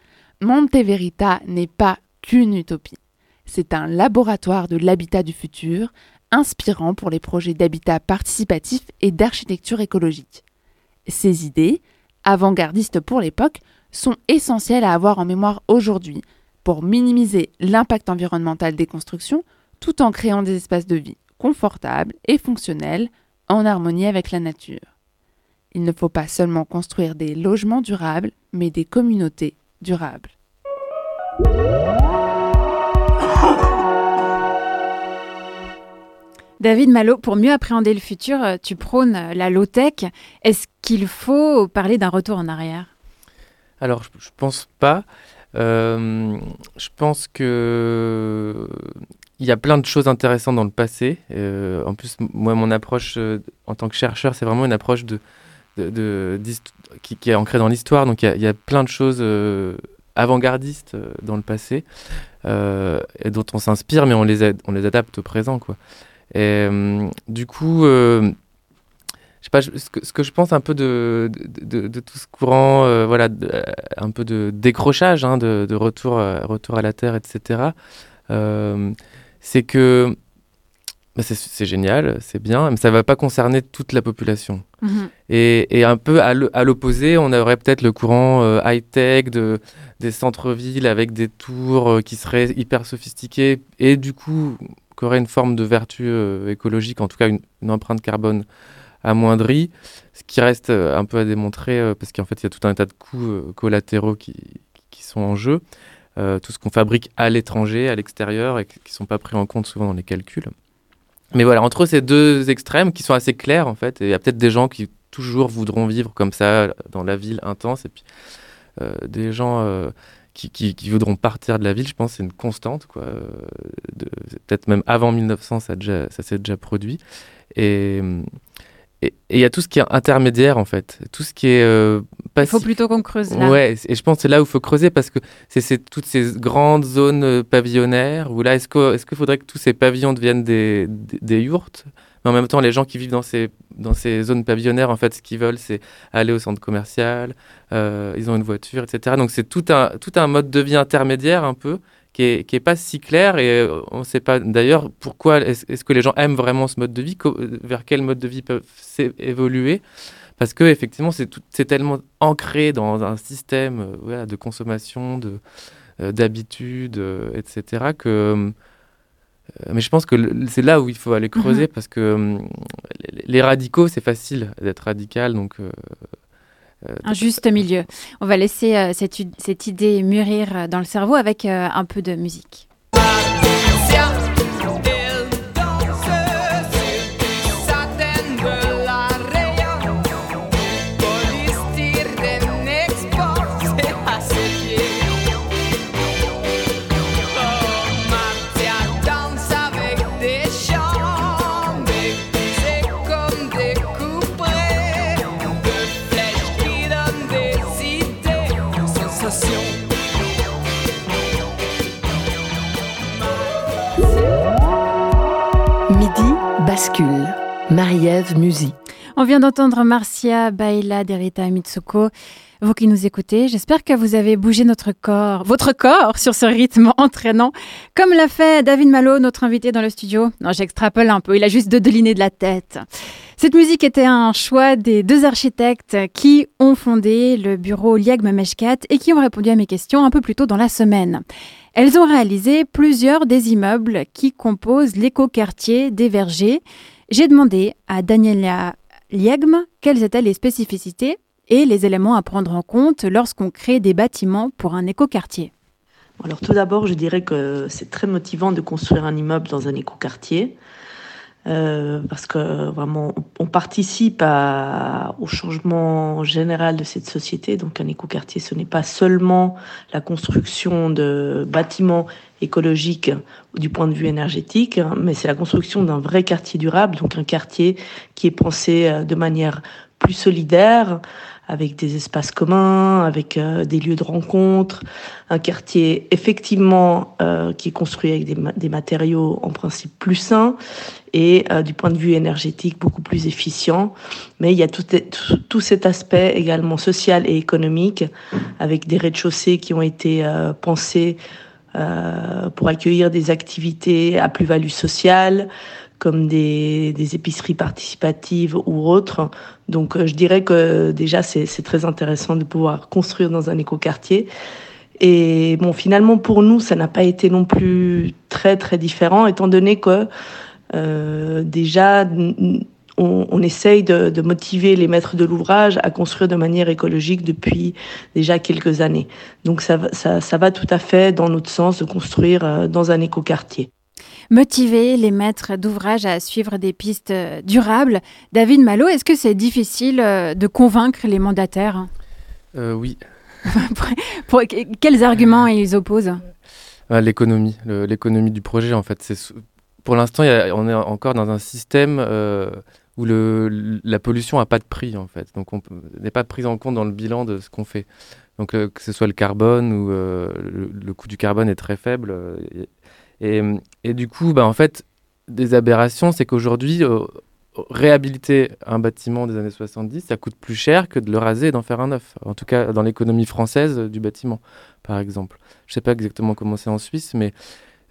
Monte Verita n'est pas qu'une utopie. C'est un laboratoire de l'habitat du futur, inspirant pour les projets d'habitat participatif et d'architecture écologique. Ces idées, avant-gardistes pour l'époque, sont essentielles à avoir en mémoire aujourd'hui pour minimiser l'impact environnemental des constructions tout en créant des espaces de vie confortables et fonctionnels en harmonie avec la nature. Il ne faut pas seulement construire des logements durables, mais des communautés durables. David Malo, pour mieux appréhender le futur, euh, tu prônes la low-tech. Est-ce qu'il faut parler d'un retour en arrière? Alors, je, ne pense pas. Euh, je pense que il y a plein de choses intéressantes dans le passé. Euh, en plus, moi, mon approche en tant que chercheur, c'est vraiment une approche de, de, qui, est ancrée dans l'histoire. Donc, il y, a plein de choses avant-gardistes dans le passé et dont on s'inspire, mais on les, on les adapte au présent, quoi. Et euh, du coup, euh, je pas, ce que, ce que, je pense un peu de, de, tout ce courant, euh, voilà, un peu de décrochage, hein, de, retour, retour à la Terre, etc., c'est que bah, c'est génial, c'est bien, mais ça ne va pas concerner toute la population. Mhm. Et, et, un peu à l'opposé, on aurait peut-être le courant high-tech de, des centres-villes avec des tours qui seraient hyper sophistiqués et du coup aurait une forme de vertu euh, écologique, en tout cas une, empreinte carbone amoindrie, ce qui reste euh, un peu à démontrer euh, parce qu'en fait il y a tout un tas de coûts collatéraux qui, qui, sont en jeu, tout ce qu'on fabrique à l'étranger, à l'extérieur et qui ne sont pas pris en compte souvent dans les calculs. Mais voilà, entre ces deux extrêmes qui sont assez clairs en fait, il y a peut-être des gens qui toujours voudront vivre comme ça dans la ville intense et puis des gens qui, voudront partir de la ville, je pense c'est une constante. quoi. Peut-être même avant 1900, ça, ça s'est déjà produit. Et, et il y a tout ce qui est intermédiaire en fait, tout ce qui est euh, Il faut plutôt qu'on creuse là. Ouais, et je pense que c'est là où il faut creuser parce que c'est toutes ces grandes zones euh, pavillonnaires où là, est-ce qu'il est faudrait que tous ces pavillons deviennent des, des, des yurts mais en même temps, les gens qui vivent dans ces, dans ces zones pavillonnaires, en fait, ce qu'ils veulent, c'est aller au centre commercial, euh, ils ont une voiture, etc. Donc c'est tout un, tout un mode de vie intermédiaire un peu qui est, qui est pas si clair et euh, on ne sait pas d'ailleurs pourquoi est-ce que les gens aiment vraiment ce mode de vie, vers quel mode de vie peuvent évoluer parce que effectivement c'est tellement ancré dans un système euh, voilà, de consommation, de euh, d'habitudes, etc. que mais je pense que c'est là où il faut aller creuser mmh parce que les radicaux, c'est facile d'être radical. Donc, euh, un juste milieu. On va laisser euh, cette, cette, idée mûrir euh, dans le cerveau avec un peu de musique. Marie-Ève Musy. On vient d'entendre Marcia Baila d'Erita Mitsuko. Vous qui nous écoutez, j'espère que vous avez bougé notre corps, votre corps sur ce rythme entraînant, comme l'a fait David Malo, notre invité dans le studio. Non, j'extrapole un peu, il a juste deliné de la tête. Cette musique était un choix des deux architectes qui ont fondé le bureau Liag Mameshkat et qui ont répondu à mes questions un peu plus tôt dans la semaine. Elles ont réalisé plusieurs des immeubles qui composent l'écoquartier des Vergers. J'ai demandé à Daniela Liegme quelles étaient les spécificités et les éléments à prendre en compte lorsqu'on crée des bâtiments pour un écoquartier. Alors tout d'abord, je dirais que c'est très motivant de construire un immeuble dans un écoquartier. Euh, parce que vraiment, on participe au changement général de cette société. Donc, un écoquartier, ce n'est pas seulement la construction de bâtiments écologiques du point de vue énergétique, mais c'est la construction d'un vrai quartier durable, donc un quartier qui est pensé euh, de manière plus solidaire, avec des espaces communs, avec euh, des lieux de rencontre, un quartier effectivement euh, qui est construit avec des, matériaux en principe plus sains et du point de vue énergétique beaucoup plus efficient. Mais il y a tout, tout cet aspect également social et économique avec des rez-de-chaussée qui ont été pensés pour accueillir des activités à plus-value sociale, comme des, des, épiceries participatives ou autres. Donc euh, je dirais que déjà c'est très intéressant de pouvoir construire dans un écoquartier. Et bon, finalement pour nous, ça n'a pas été non plus très très différent, étant donné que euh, déjà on, on, essaye de, de, motiver les maîtres de l'ouvrage à construire de manière écologique depuis déjà quelques années. Donc ça, ça, ça va tout à fait dans notre sens de construire euh, dans un écoquartier motiver les maîtres d'ouvrage à suivre des pistes euh, durables. David Malo, est-ce que c'est difficile euh, de convaincre les mandataires? Euh, Oui. pour, quels arguments ils opposent? Ah, L'économie, l'économie du projet en fait. C'est pour l'instant, on est encore dans un système où le, la pollution n'a pas de prix en fait. Donc on n'est pas pris en compte dans le bilan de ce qu'on fait. Donc que ce soit le carbone ou le, le, coût du carbone est très faible. Et, du coup, bah, en fait, des aberrations, c'est qu'aujourd'hui, euh, réhabiliter un bâtiment des années 70, ça coûte plus cher que de le raser et d'en faire un neuf. En tout cas, dans l'économie française du bâtiment, par exemple. Je ne sais pas exactement comment c'est en Suisse, mais...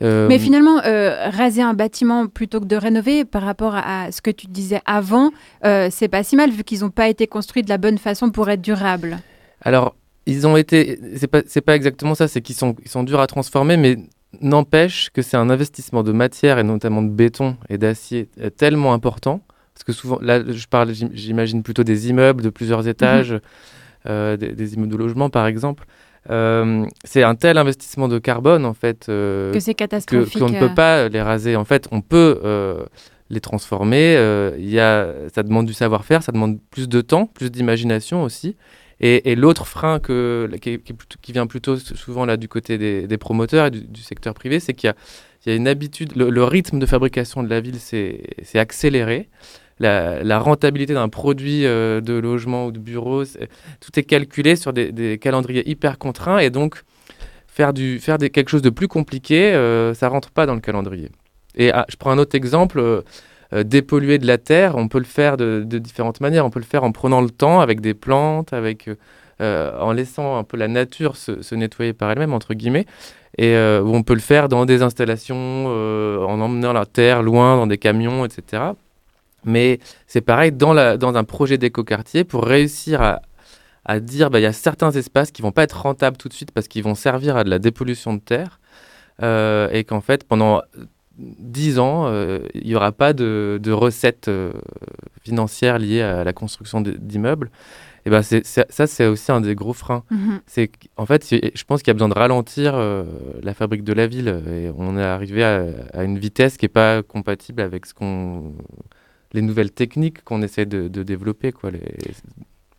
Euh, mais finalement, euh, raser un bâtiment plutôt que de rénover, par rapport à ce que tu disais avant, c'est pas si mal vu qu'ils n'ont pas été construits de la bonne façon pour être durables. Alors, ils ont été. C'est pas, pas exactement ça, c'est qu'ils sont, ils sont durs à transformer, mais N'empêche que c'est un investissement de matière et notamment de béton et d'acier euh, tellement important, parce que souvent, là je parle, j'imagine plutôt des immeubles de plusieurs étages, mhm. euh, des, immeubles de logement par exemple. Euh, c'est un tel investissement de carbone en fait que c'est catastrophique qu'on ne peut pas les raser. En fait, on peut les transformer. Il y a, ça demande du savoir-faire, ça demande plus de temps, plus d'imagination aussi. Et, l'autre frein que, qui, qui, vient plutôt souvent là du côté des, promoteurs et du, secteur privé, c'est qu'il y, y a, une habitude, le, rythme de fabrication de la ville s'est accéléré. La, rentabilité d'un produit de logement ou de bureau. tout est calculé sur des, calendriers hyper contraints et donc faire, du, faire quelque chose de plus compliqué, ça rentre pas dans le calendrier. Et ah, je prends un autre exemple. dépolluer de la terre, on peut le faire de, différentes manières. On peut le faire en prenant le temps avec des plantes, avec euh, en laissant un peu la nature se, nettoyer par elle-même, entre guillemets, et euh, on peut le faire dans des installations, euh, en emmenant la terre loin dans des camions, etc. Mais c'est pareil dans, la, dans un projet d'écoquartier, pour réussir à, à dire bah, il y a certains espaces qui vont pas être rentables tout de suite parce qu'ils vont servir à de la dépollution de terre, et qu'en fait, pendant 10 ans, il n'y aura pas de, de recettes financières liées à la construction d'immeubles. Et ben c'est, ça, c'est aussi un des gros freins. Mhm. C'est en fait, je pense qu'il y a besoin de ralentir euh, la fabrique de la ville. Et on est arrivé à, une vitesse qui n'est pas compatible avec ce qu'on, les nouvelles techniques qu'on essaie de, développer. Quoi, les...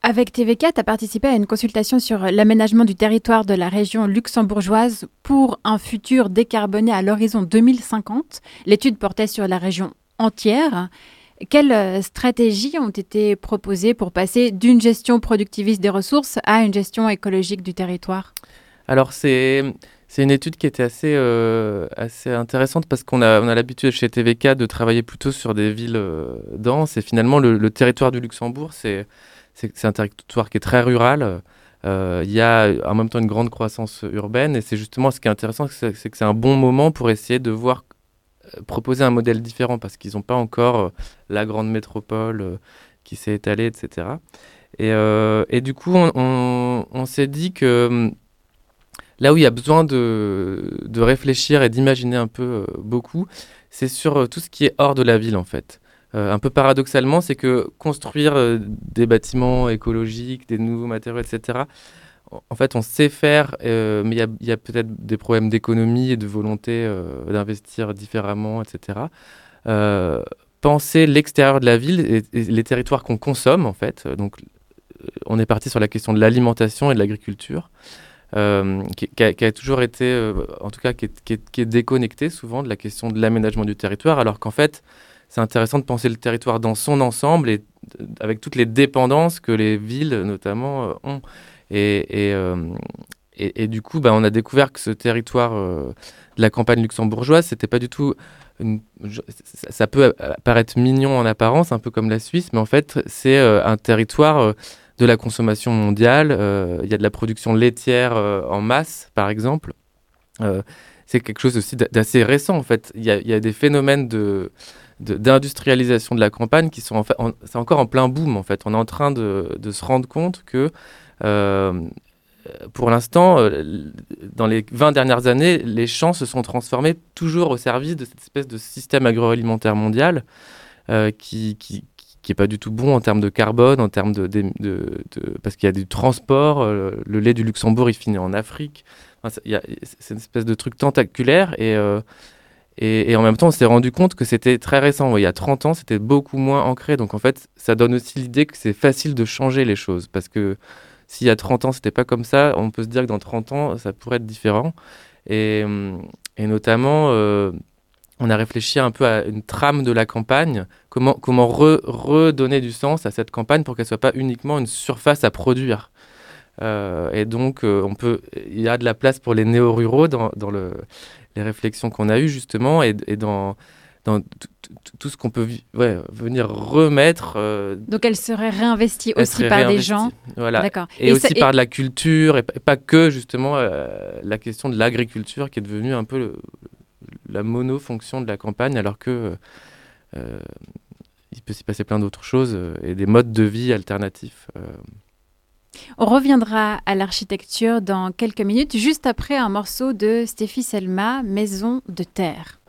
Avec TVK, tu as participé à une consultation sur l'aménagement du territoire de la région luxembourgeoise pour un futur décarboné à l'horizon 2050. L'étude portait sur la région entière. Quelles euh, stratégies ont été proposées pour passer d'une gestion productiviste des ressources à une gestion écologique du territoire? Alors, c'est. C'est une étude qui était assez, euh, assez intéressante parce qu'on a, on a l'habitude chez TVK de travailler plutôt sur des villes euh, denses et finalement le, territoire du Luxembourg, c'est, un territoire qui est très rural. Il y a en même temps une grande croissance urbaine et c'est justement ce qui est intéressant, c'est, que c'est un bon moment pour essayer de voir proposer un modèle différent parce qu'ils n'ont pas encore euh, la grande métropole euh, qui s'est étalée, etc. Et, euh, et, du coup, on, on, s'est dit que hum, là où il y a besoin de, réfléchir et d'imaginer un peu beaucoup, c'est sur tout ce qui est hors de la ville en fait. un peu paradoxalement, c'est que construire des bâtiments écologiques, des nouveaux matériaux, etc., en fait, on sait faire, euh, mais il y a, peut-être des problèmes d'économie et de volonté euh, d'investir différemment, etc. Euh, penser l'extérieur de la ville et, les territoires qu'on consomme, en fait. Donc, on est parti sur la question de l'alimentation et de l'agriculture, qui, a toujours été, en tout cas, qui est, qui déconnectée souvent de la question de l'aménagement du territoire, alors qu'en fait, c'est intéressant de penser le territoire dans son ensemble et avec toutes les dépendances que les villes, notamment, ont. Euh, et, et, du coup, bah, on a découvert que ce territoire euh, de la campagne luxembourgeoise, c'était pas du tout. ça peut paraître mignon en apparence, un peu comme la Suisse, mais en fait, c'est euh, un territoire de la consommation mondiale. Il y a de la production laitière en masse, par exemple. c'est quelque chose aussi d'assez récent, en fait. Il y, a des phénomènes de d'industrialisation de, la campagne qui sont en fait, c'est encore en plein boom en fait. On est en train de, de se rendre compte que euh, pour l'instant, euh, dans les 20 dernières années, les champs se sont transformés toujours au service de cette espèce de système agroalimentaire mondial euh, qui, qui, qui est pas du tout bon en termes de carbone, en termes de, parce qu'il y a du transport. le lait du Luxembourg, il finit en Afrique. c'est une espèce de truc tentaculaire et, et, et en même temps, on s'est rendu compte que c'était très récent. il y a 30 ans, c'était beaucoup moins ancré. Donc en fait, ça donne aussi l'idée que c'est facile de changer les choses parce que s'il y a 30 ans, c'était pas comme ça, on peut se dire que dans 30 ans, ça pourrait être différent. Et, notamment, euh, on a réfléchi un peu à une trame de la campagne, comment, comment redonner du sens à cette campagne pour qu'elle soit pas uniquement une surface à produire. Euh, et donc, euh, on peut, il y a de la place pour les néo-ruraux dans, dans le, les réflexions qu'on a eues justement et, et dans dans tout ce qu'on peut ouais, venir remettre. Euh, Donc elle serait réinvestie aussi par des gens. Voilà. Et, aussi par de la culture et, pas que justement la question de l'agriculture qui est devenue un peu le, la monofonction de la campagne alors que euh, il peut s'y passer plein d'autres choses et des modes de vie alternatifs. On reviendra à l'architecture dans quelques minutes, juste après un morceau de Stéphie Selma, Maison de terre.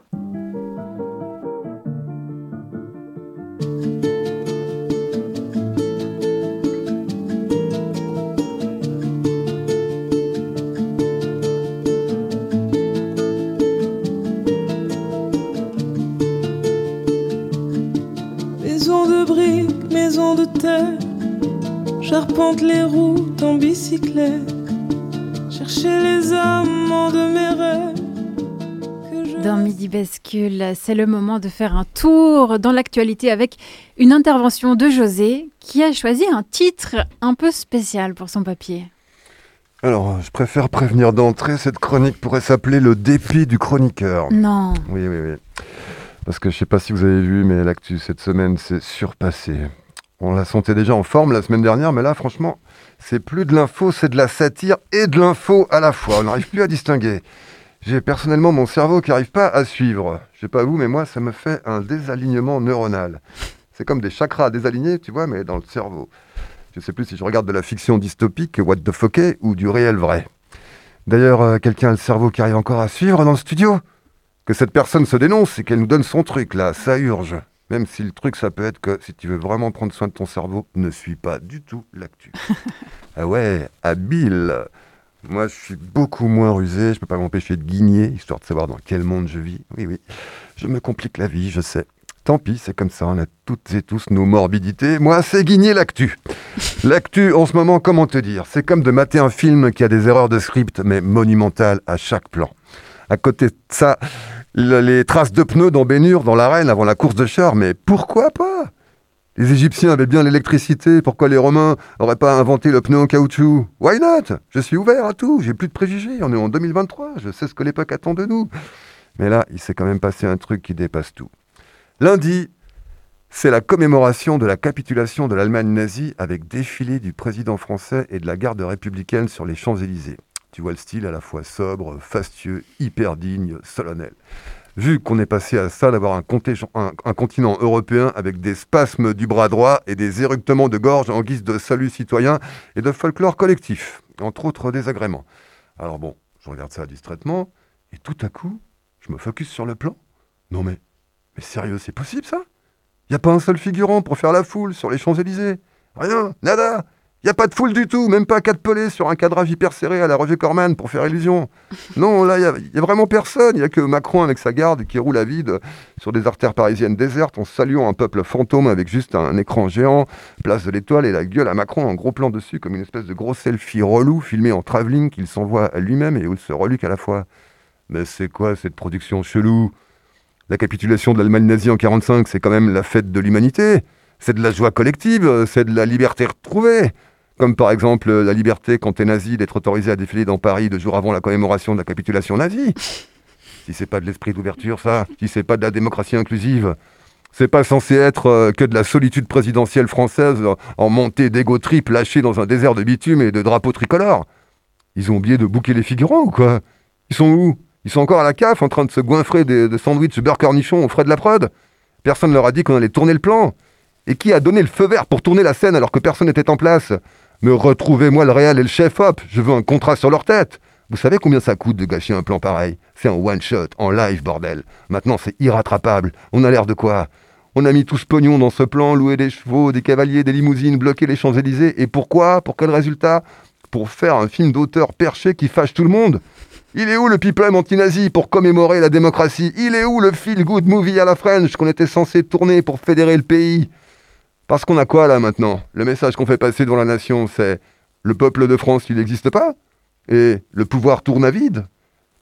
Maison de terre, j'arpente les routes en bicyclette, chercher les amants de mes rêves Dans Midi Bascule, c'est le moment de faire un tour dans l'actualité avec une intervention de José qui a choisi un titre un peu spécial pour son papier. Alors, je préfère prévenir d'entrée, cette chronique pourrait s'appeler Le dépit du chroniqueur. Non. Oui, oui, oui. Parce que je sais pas si vous avez vu, mais l'actu cette semaine s'est surpassé. On la sentait déjà en forme la semaine dernière, mais là, franchement, c'est plus de l'info, c'est de la satire et de l'info à la fois. On n'arrive plus à distinguer. J'ai personnellement mon cerveau qui n'arrive pas à suivre. Je sais pas vous, mais moi, ça me fait un désalignement neuronal. C'est comme des chakras désalignés, tu vois, mais dans le cerveau. Je sais plus si je regarde de la fiction dystopique, what the fuck, ou du réel vrai. D'ailleurs, euh, quelqu'un a le cerveau qui arrive encore à suivre dans le studio? Que cette personne se dénonce et qu'elle nous donne son truc, là, ça urge. Même si le truc, ça peut être que si tu veux vraiment prendre soin de ton cerveau, ne suis pas du tout l'actu. ah ouais, habile. Moi, je suis beaucoup moins rusé, je peux pas m'empêcher de guigner, histoire de savoir dans quel monde je vis. Oui, oui, je me complique la vie, je sais. Tant pis, c'est comme ça, on a toutes et tous nos morbidités. Moi, c'est guigner l'actu. L'actu, en ce moment, comment te dire? C'est comme de mater un film qui a des erreurs de script, mais monumentales à chaque plan. À côté de ça, le- les traces de pneus dans Bénur, dans l'arène, avant la course de char, mais pourquoi pas? Les Égyptiens avaient bien l'électricité, pourquoi les Romains n'auraient pas inventé le pneu en caoutchouc? Why not? Je suis ouvert à tout, j'ai plus de préjugés, on est en 2023, je sais ce que l'époque attend de nous. Mais là, il s'est quand même passé un truc qui dépasse tout. Lundi, c'est la commémoration de la capitulation de l'Allemagne nazie avec défilé du président français et de la garde républicaine sur les Champs-Élysées. Tu vois le style à la fois sobre, fastueux, hyper digne, solennel. Vu qu'on est passé à ça d'avoir un, continent européen avec des spasmes du bras droit et des éructements de gorge en guise de salut citoyen et de folklore collectif, entre autres désagréments. Alors bon, je regarde ça distraitement, et tout à coup, je me focus sur le plan. Non mais, mais sérieux, c'est possible ça? N'y a pas un seul figurant pour faire la foule sur les Champs-Élysées? Rien, nada Il n'y a pas de foule du tout, même pas quatre pelés sur un cadrage hyper serré à la Roger Corman pour faire illusion. Non, là, il n'y a, vraiment personne. Il n'y a que Macron avec sa garde qui roule à vide sur des artères parisiennes désertes en saluant un peuple fantôme avec juste un écran géant, place de l'étoile et la gueule à Macron en gros plan dessus comme une espèce de gros selfie relou filmé en travelling qu'il s'envoie à lui-même et où il se reluque à la fois. Mais c'est quoi cette production chelou? La capitulation de l'Allemagne nazie en 45, c'est quand même la fête de l'humanité. C'est de la joie collective, c'est de la liberté retrouvée. Comme par exemple la liberté quand t'es nazi d'être autorisé à défiler dans Paris deux jours avant la commémoration de la capitulation nazie. Si c'est pas de l'esprit d'ouverture, ça, si c'est pas de la démocratie inclusive, c'est pas censé être euh, que de la solitude présidentielle française euh, en montée d'égo trip lâchée dans un désert de bitume et de drapeaux tricolores. Ils ont oublié de bouquer les figurants ou quoi? Ils sont où? Ils sont encore à la CAF en train de se goinfrer des, de sandwichs beurre cornichon aux frais de la prod? Personne leur a dit qu'on allait tourner le plan? Et qui a donné le feu vert pour tourner la scène alors que personne n'était en place? Me retrouvez-moi le réel et le chef, hop, je veux un contrat sur leur tête. Vous savez combien ça coûte de gâcher un plan pareil? C'est un one-shot, en live, bordel. Maintenant, c'est irrattrapable. On a l'air de quoi? On a mis tout ce pognon dans ce plan, louer des chevaux, des cavaliers, des limousines, bloquer les Champs-Élysées. Et pourquoi? Pour quel résultat? Pour faire un film d'auteur perché qui fâche tout le monde il est où le pipeline anti-nazi pour commémorer la démocratie? Il est où le feel-good movie à la French qu'on était censé tourner pour fédérer le pays? Parce qu'on a quoi là maintenant? Le message qu'on fait passer devant la nation, c'est le peuple de France, il n'existe pas Et le pouvoir tourne à vide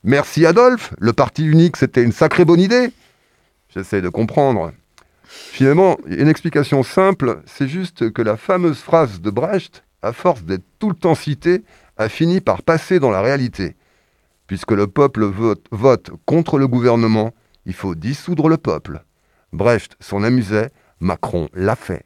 Merci Adolphe, le parti unique, c'était une sacrée bonne idée J'essaie de comprendre. Finalement, une explication simple, c'est juste que la fameuse phrase de Brecht, à force d'être tout le temps citée, a fini par passer dans la réalité. Puisque le peuple vote, vote contre le gouvernement, il faut dissoudre le peuple. Brecht s'en amusait, Macron l'a fait.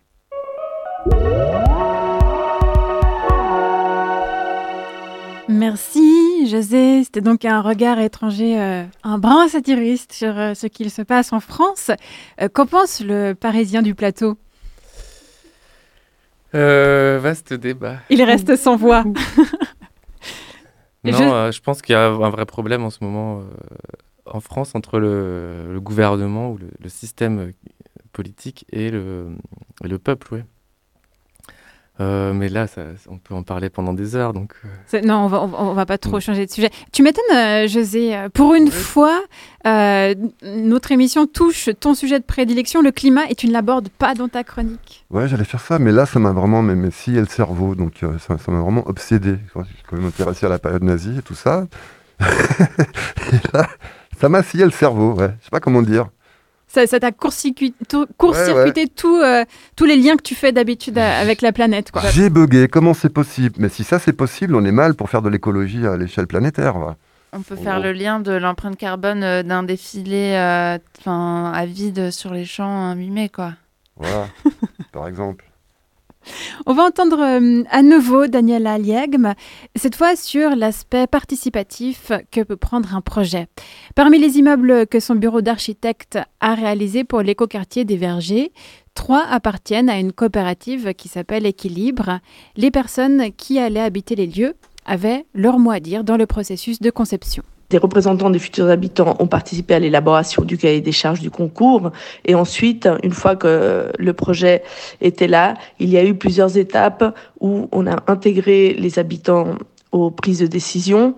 Merci José. C'était donc un regard étranger, euh, un brin satiriste sur euh, ce qu'il se passe en France. Euh, Qu'en pense le Parisien du plateau? Vaste débat. Il reste sans voix. Non, Je- je pense qu'il y a un vrai problème en ce moment en France entre le, le gouvernement ou le, le système politique et le, et le peuple, oui. Euh, mais là, ça, on peut en parler pendant des heures, donc. euh, Non, on va, on va- on va pas Mm. trop changer de sujet. Tu m'étonnes, euh, José. Pour une fois, euh, notre émission touche ton sujet de prédilection, le climat, et tu ne l'abordes pas dans ta chronique. Ouais, j'allais faire ça, mais là, ça m'a vraiment mais, mais scié le cerveau, donc euh, ça ça m'a vraiment obsédé. Je suis quand même intéressé à la période nazie et tout ça. et là, Ça m'a scié le cerveau, ouais. Je sais pas comment dire. Ça t'a court-circuité tout, euh, tous les liens que tu fais d'habitude avec la planète. J'ai bugué, comment c'est possible? Mais si ça c'est possible, on est mal pour faire de l'écologie à l'échelle planétaire. On peut faire le lien de l'empreinte carbone euh, d'un défilé euh, à vide sur les champs 8 mai, quoi. Voilà, par exemple. On va entendre euh, à nouveau Daniela Liegme, cette fois sur l'aspect participatif que peut prendre un projet. Parmi les immeubles que son bureau d'architecte a réalisé pour l'écoquartier des Vergers, trois appartiennent à une coopérative qui s'appelle Équilibre. Les personnes qui allaient habiter les lieux avaient leur mot à dire dans le processus de conception. Des représentants des futurs habitants ont participé à l'élaboration du cahier des charges du concours. Et ensuite, une fois que le projet était là, il y a eu plusieurs étapes où on a intégré les habitants aux prises de décision.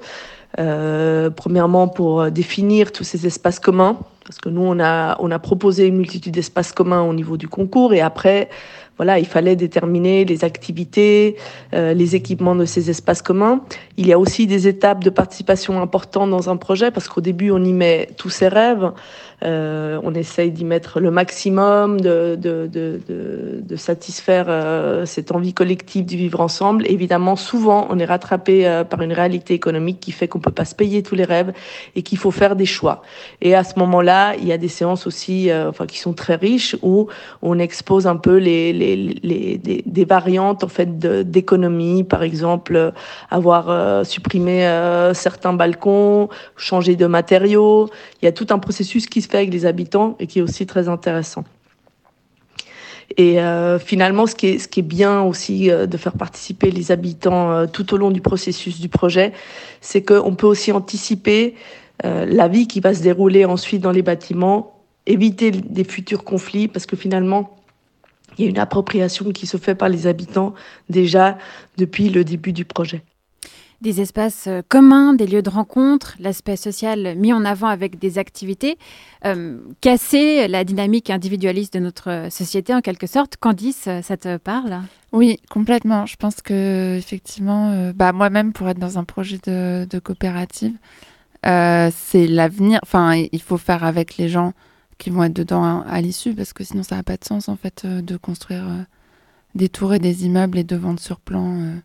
Euh, premièrement, pour définir tous ces espaces communs, parce que nous, on a, on a proposé une multitude d'espaces communs au niveau du concours. Et après, voilà, il fallait déterminer les activités, euh, les équipements de ces espaces communs. Il y a aussi des étapes de participation importantes dans un projet parce qu'au début, on y met tous ses rêves. Euh, on essaye d'y mettre le maximum, de, de, de, de satisfaire euh, cette envie collective du vivre ensemble. Évidemment, souvent, on est rattrapé euh, par une réalité économique qui fait qu'on peut pas se payer tous les rêves et qu'il faut faire des choix. Et à ce moment-là, il y a des séances aussi, euh, enfin, qui sont très riches où on expose un peu les, les, les des, des, variantes en fait d'économie, par exemple, avoir supprimé certains balcons, changer de matériaux. Il y a tout un processus qui se fait avec les habitants et qui est aussi très intéressant. Et euh, finalement, ce qui, est, ce qui est bien aussi euh, de faire participer les habitants euh, tout au long du processus du projet, c'est qu'on peut aussi anticiper la vie qui va se dérouler ensuite dans les bâtiments, éviter des futurs conflits, parce que finalement, il y a une appropriation qui se fait par les habitants déjà depuis le début du projet des espaces euh, communs, des lieux de rencontre, l'aspect social mis en avant avec des activités, euh, casser la dynamique individualiste de notre société en quelque sorte. Candice, ça te parle? Oui, complètement. Je pense que effectivement, euh, bah, moi-même pour être dans un projet de, coopérative, euh, c'est l'avenir. Enfin, il faut faire avec les gens qui vont être dedans à, l'issue parce que sinon ça n'a pas de sens en fait euh, de construire des tours et des immeubles et de vendre sur plan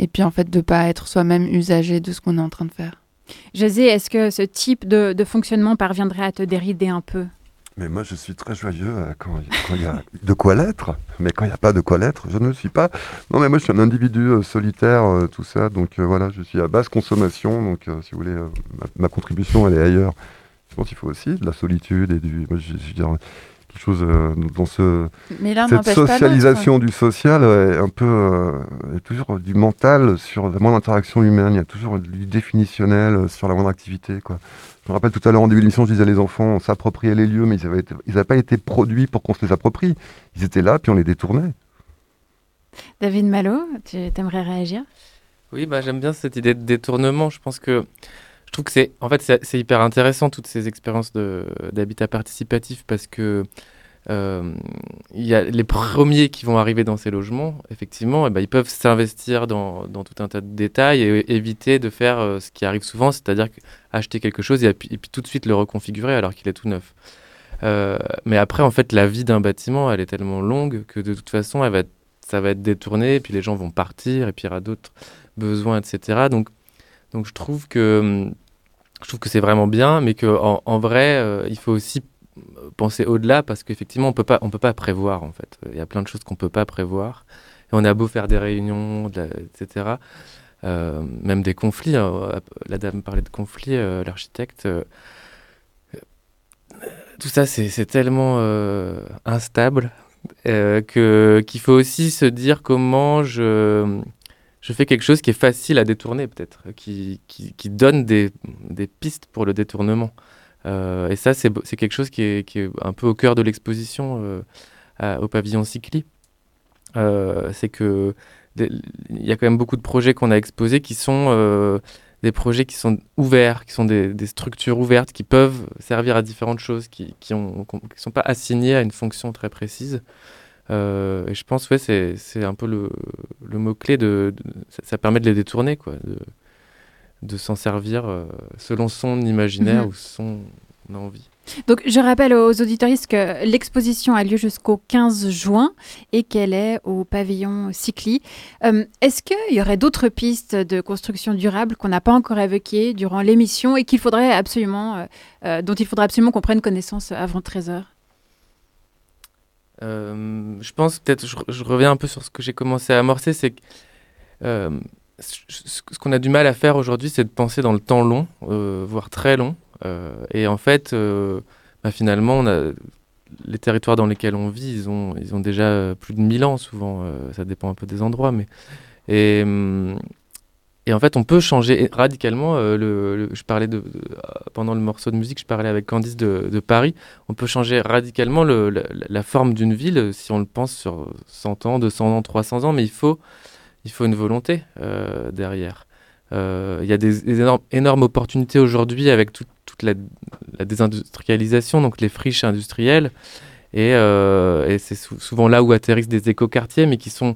et puis en fait de pas être soi-même usager de ce qu'on est en train de faire. José, est-ce que ce type de, de, fonctionnement parviendrait à te dérider un peu? Mais moi, je suis très joyeux euh, quand il y a de quoi l'être. Mais quand il n'y a pas de quoi l'être, je ne le suis pas. Non, mais moi, je suis un individu euh, solitaire, euh, tout ça. Donc voilà, je suis à basse consommation. Donc, si vous voulez, ma, ma, contribution, elle est ailleurs. Je pense qu'il faut aussi de la solitude et du. Moi, je, je veux dire, quelque chose euh, dans ce cette socialisation du social est un peu euh, toujours du mental sur la moindre interaction humaine. Il y a toujours du définitionnel sur la moindre activité quoi. Je me rappelle tout à l'heure en début d'émission je disais les enfants s'appropriaient les lieux mais ils n'avaient ils pas été produits pour qu'on se les approprie. Ils étaient là puis on les détournait. David Malo tu aimerais réagir? Oui bah j'aime bien cette idée de détournement. Je pense que je trouve que c'est en fait c'est hyper intéressant toutes ces expériences d'habitat participatif parce que euh, y a les premiers qui vont arriver dans ces logements, effectivement, et eh ben, ils peuvent s'investir dans, tout un tas de détails et éviter de faire euh, ce qui arrive souvent, c'est-à-dire acheter quelque chose et, puis tout de suite le reconfigurer alors qu'il est tout neuf. Euh, mais après, en fait, la vie d'un bâtiment, elle est tellement longue que de toute façon, ça va être détourné, et puis les gens vont partir, et puis il y aura d'autres besoins, etc. Donc, donc je trouve que je trouve que c'est vraiment bien, mais qu'en en, vrai, euh, il faut aussi penser au-delà parce qu'effectivement, on peut pas, on peut pas prévoir en fait. Il y a plein de choses qu'on peut pas prévoir. On a beau faire des réunions, etc. Euh, même des conflits. Hein. La dame parlait de conflits, euh, l'architecte. Tout ça, c'est tellement instable que qu'il faut aussi se dire comment je je fais quelque chose qui est facile à détourner peut-être, qui, qui, qui, donne des, des, pistes pour le détournement. Euh, et ça, c'est quelque chose qui est, qui est, un peu au cœur de l'exposition euh, au pavillon Cycli. Euh, c'est que il y a quand même beaucoup de projets qu'on a exposés qui sont des projets qui sont ouverts, qui sont des, des, structures ouvertes, qui peuvent servir à différentes choses, qui ne sont pas assignées à une fonction très précise. Euh, et je pense, ouais, c'est un peu le, le mot-clé de, de ça, ça, permet de les détourner, quoi. De, de s'en servir selon son imaginaire Mhm. ou son envie. Donc, je rappelle aux auditoristes que l'exposition a lieu jusqu'au 15 juin et qu'elle est au pavillon Cycli. Euh, Est-ce qu'il y aurait d'autres pistes de construction durable qu'on n'a pas encore évoquées durant l'émission et qu'il faudrait absolument, euh, euh, dont il faudrait absolument qu'on prenne connaissance avant 13h Euh, je pense peut-être, je, reviens un peu sur ce que j'ai commencé à amorcer, c'est que euh, ce qu'on a du mal à faire aujourd'hui, c'est de penser dans le temps long, euh, voire très long. Et en fait, bah, finalement, les territoires dans lesquels on vit, ils ont, ils ont déjà plus de 1000 ans souvent. ça dépend un peu des endroits, mais et, hum, et en fait, on peut changer radicalement. euh, je parlais euh, pendant le morceau de musique, je parlais avec Candice de, Paris. On peut changer radicalement le- la, forme d'une ville euh, si on le pense sur 100 ans, 200 ans, 300 ans, mais il faut, une volonté derrière. Il y a des, énormes, opportunités aujourd'hui avec tout- toute la, désindustrialisation, donc les friches industrielles. Et, c'est sou- souvent là où atterrissent des écoquartiers, mais qui sont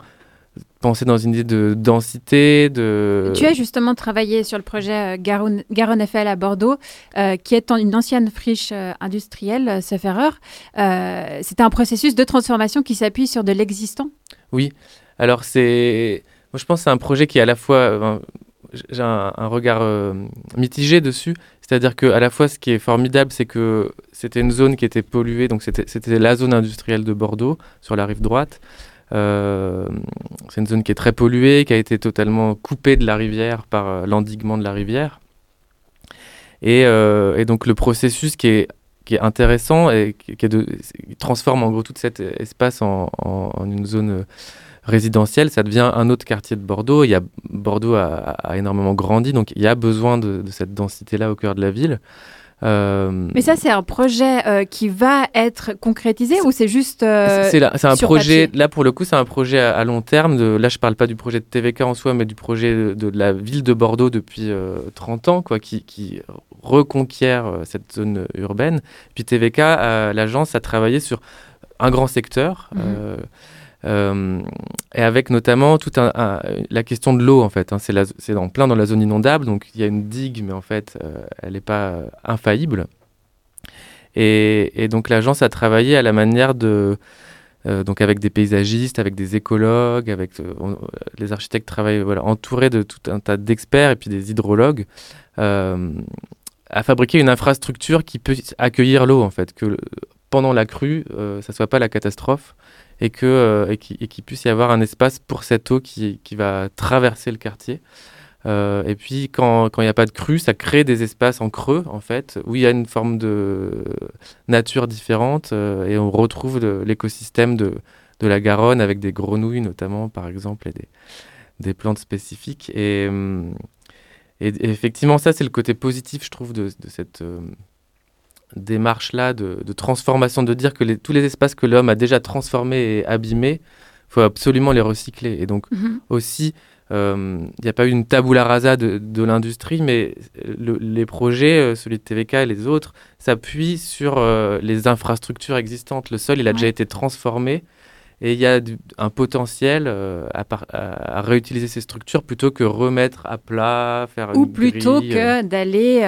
dans une idée de densité, de... Tu as justement travaillé sur le projet euh, Garonne, Garonne Eiffel à Bordeaux, euh, qui est une ancienne friche euh, industrielle, sauf erreur. Euh, C'est un processus de transformation qui s'appuie sur de l'existant. Oui, alors c'est. Moi, je pense que c'est un projet qui est à la fois. j'ai un, un regard mitigé dessus. C'est-à-dire que à la fois, ce qui est formidable, c'est que c'était une zone qui était polluée. Donc, c'était la zone industrielle de Bordeaux, sur la rive droite. Euh, c'est une zone qui est très polluée, qui a été totalement coupée de la rivière par euh, l'endiguement de la rivière. Et, euh, et donc, le processus qui est intéressant et qui, transforme en gros tout cet espace en, une zone résidentielle. Ça devient un autre quartier de Bordeaux. Bordeaux a, énormément grandi, donc il y a besoin de cette densité-là au cœur de la ville. Euh, Mais ça, c'est un projet euh, qui va être concrétisé ou c'est juste. euh, c'est un sur projet, papier là pour le coup, c'est un projet à, à long terme. De, là, je parle pas du projet de TVK en soi, mais du projet de, de la ville de Bordeaux depuis euh, 30 ans, quoi, qui, qui reconquiert euh, cette zone urbaine. Puis TVK, euh, l'agence, a travaillé sur un grand secteur. Mhm. Euh, et avec notamment toute un, un- la question de l'eau en fait. hein. c'est en plein dans la zone inondable, donc il y a une digue, mais en fait euh, elle n'est pas euh, infaillible. Et, donc l'agence a travaillé à la manière de donc avec des paysagistes, avec des écologues, avec les architectes travaillent voilà entourés de tout un tas d'experts et puis des hydrologues. à fabriquer une infrastructure qui peut accueillir l'eau en fait, que pendant la crue, ça soit pas la catastrophe et que euh, et qu'il qu'il puisse y avoir un espace pour cette eau qui, qui va traverser le quartier. Euh, et puis quand il n'y a pas de crue, ça crée des espaces en creux en fait où il y a une forme de nature différente euh, et on retrouve l'écosystème de de la Garonne avec des grenouilles notamment par exemple et des des plantes spécifiques et hum, effectivement, ça, c'est le côté positif, je trouve, de, de cette démarche-là de, de transformation, de dire que les- tous les espaces que l'homme a déjà transformés et abîmés, il faut absolument les recycler. Et donc, Mhm. aussi, euh, il n'y a pas eu une tabula rasa de, de l'industrie, mais le- les projets, euh, celui de TVK et les autres, s'appuient sur euh, les infrastructures existantes. Le sol, il a déjà été transformé. Et il y a du- un potentiel euh, à, par- à- à réutiliser ces structures plutôt que remettre à plat, faire ou une plutôt grille, euh. que d'aller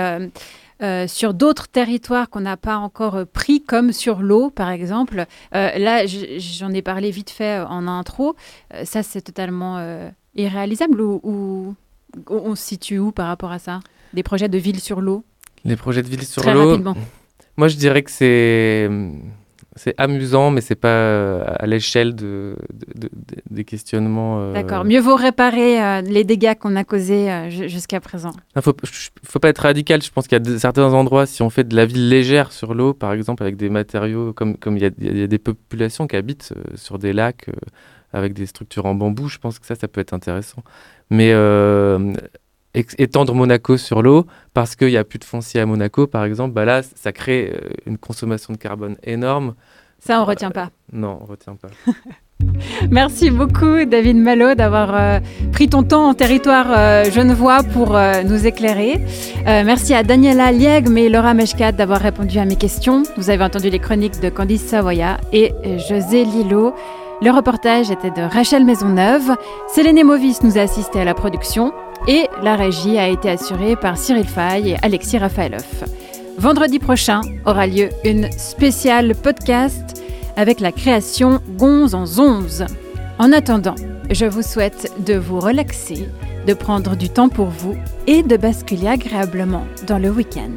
euh, sur d'autres territoires qu'on n'a pas encore euh, pris, comme sur l'eau, par exemple. Euh, là, j'en ai parlé vite fait en intro. Euh, ça, c'est totalement irréalisable ou, ou- on se situe où par rapport à ça? Des projets de ville sur l'eau? Les projets de ville sur Très l'eau. rapidement. Moi, je dirais que c'est c'est amusant, mais c'est pas euh, à l'échelle de, de- de- de- des questionnements. euh, D'accord. Mieux vaut réparer euh, les dégâts qu'on a causés euh, ju- jusqu'à présent. Il faut, faut pas être radical. Je pense qu'il y a de- certains endroits, si on fait de la ville légère sur l'eau, par exemple, avec des matériaux, comme, comme il, y a, il y a des populations qui habitent sur des lacs avec des structures en bambou, je pense que ça, ça peut être intéressant. Mais étendre Monaco sur l'eau, parce qu'il n'y a plus de foncier à Monaco, par exemple, bah là, ça crée euh, une consommation de carbone énorme. Ça, on retient pas. Non, on retient pas. Merci beaucoup, David Malo, d'avoir euh, pris ton temps en territoire euh, genevois pour euh, nous éclairer. Euh, merci à Daniela Liegme et Laura Meshkat d'avoir répondu à mes questions. Vous avez entendu les chroniques de Candice Savoya et euh, José Lillo. Le reportage était de Rachel Maisonneuve. Céline Movis nous a assisté à la production. Et la régie a été assurée par Cyril Fay et Alexis Rafaeloff. Vendredi prochain aura lieu une spéciale podcast avec la création Gonze en Zonze. En attendant, je vous souhaite de vous relaxer, de prendre du temps pour vous et de basculer agréablement dans le week-end.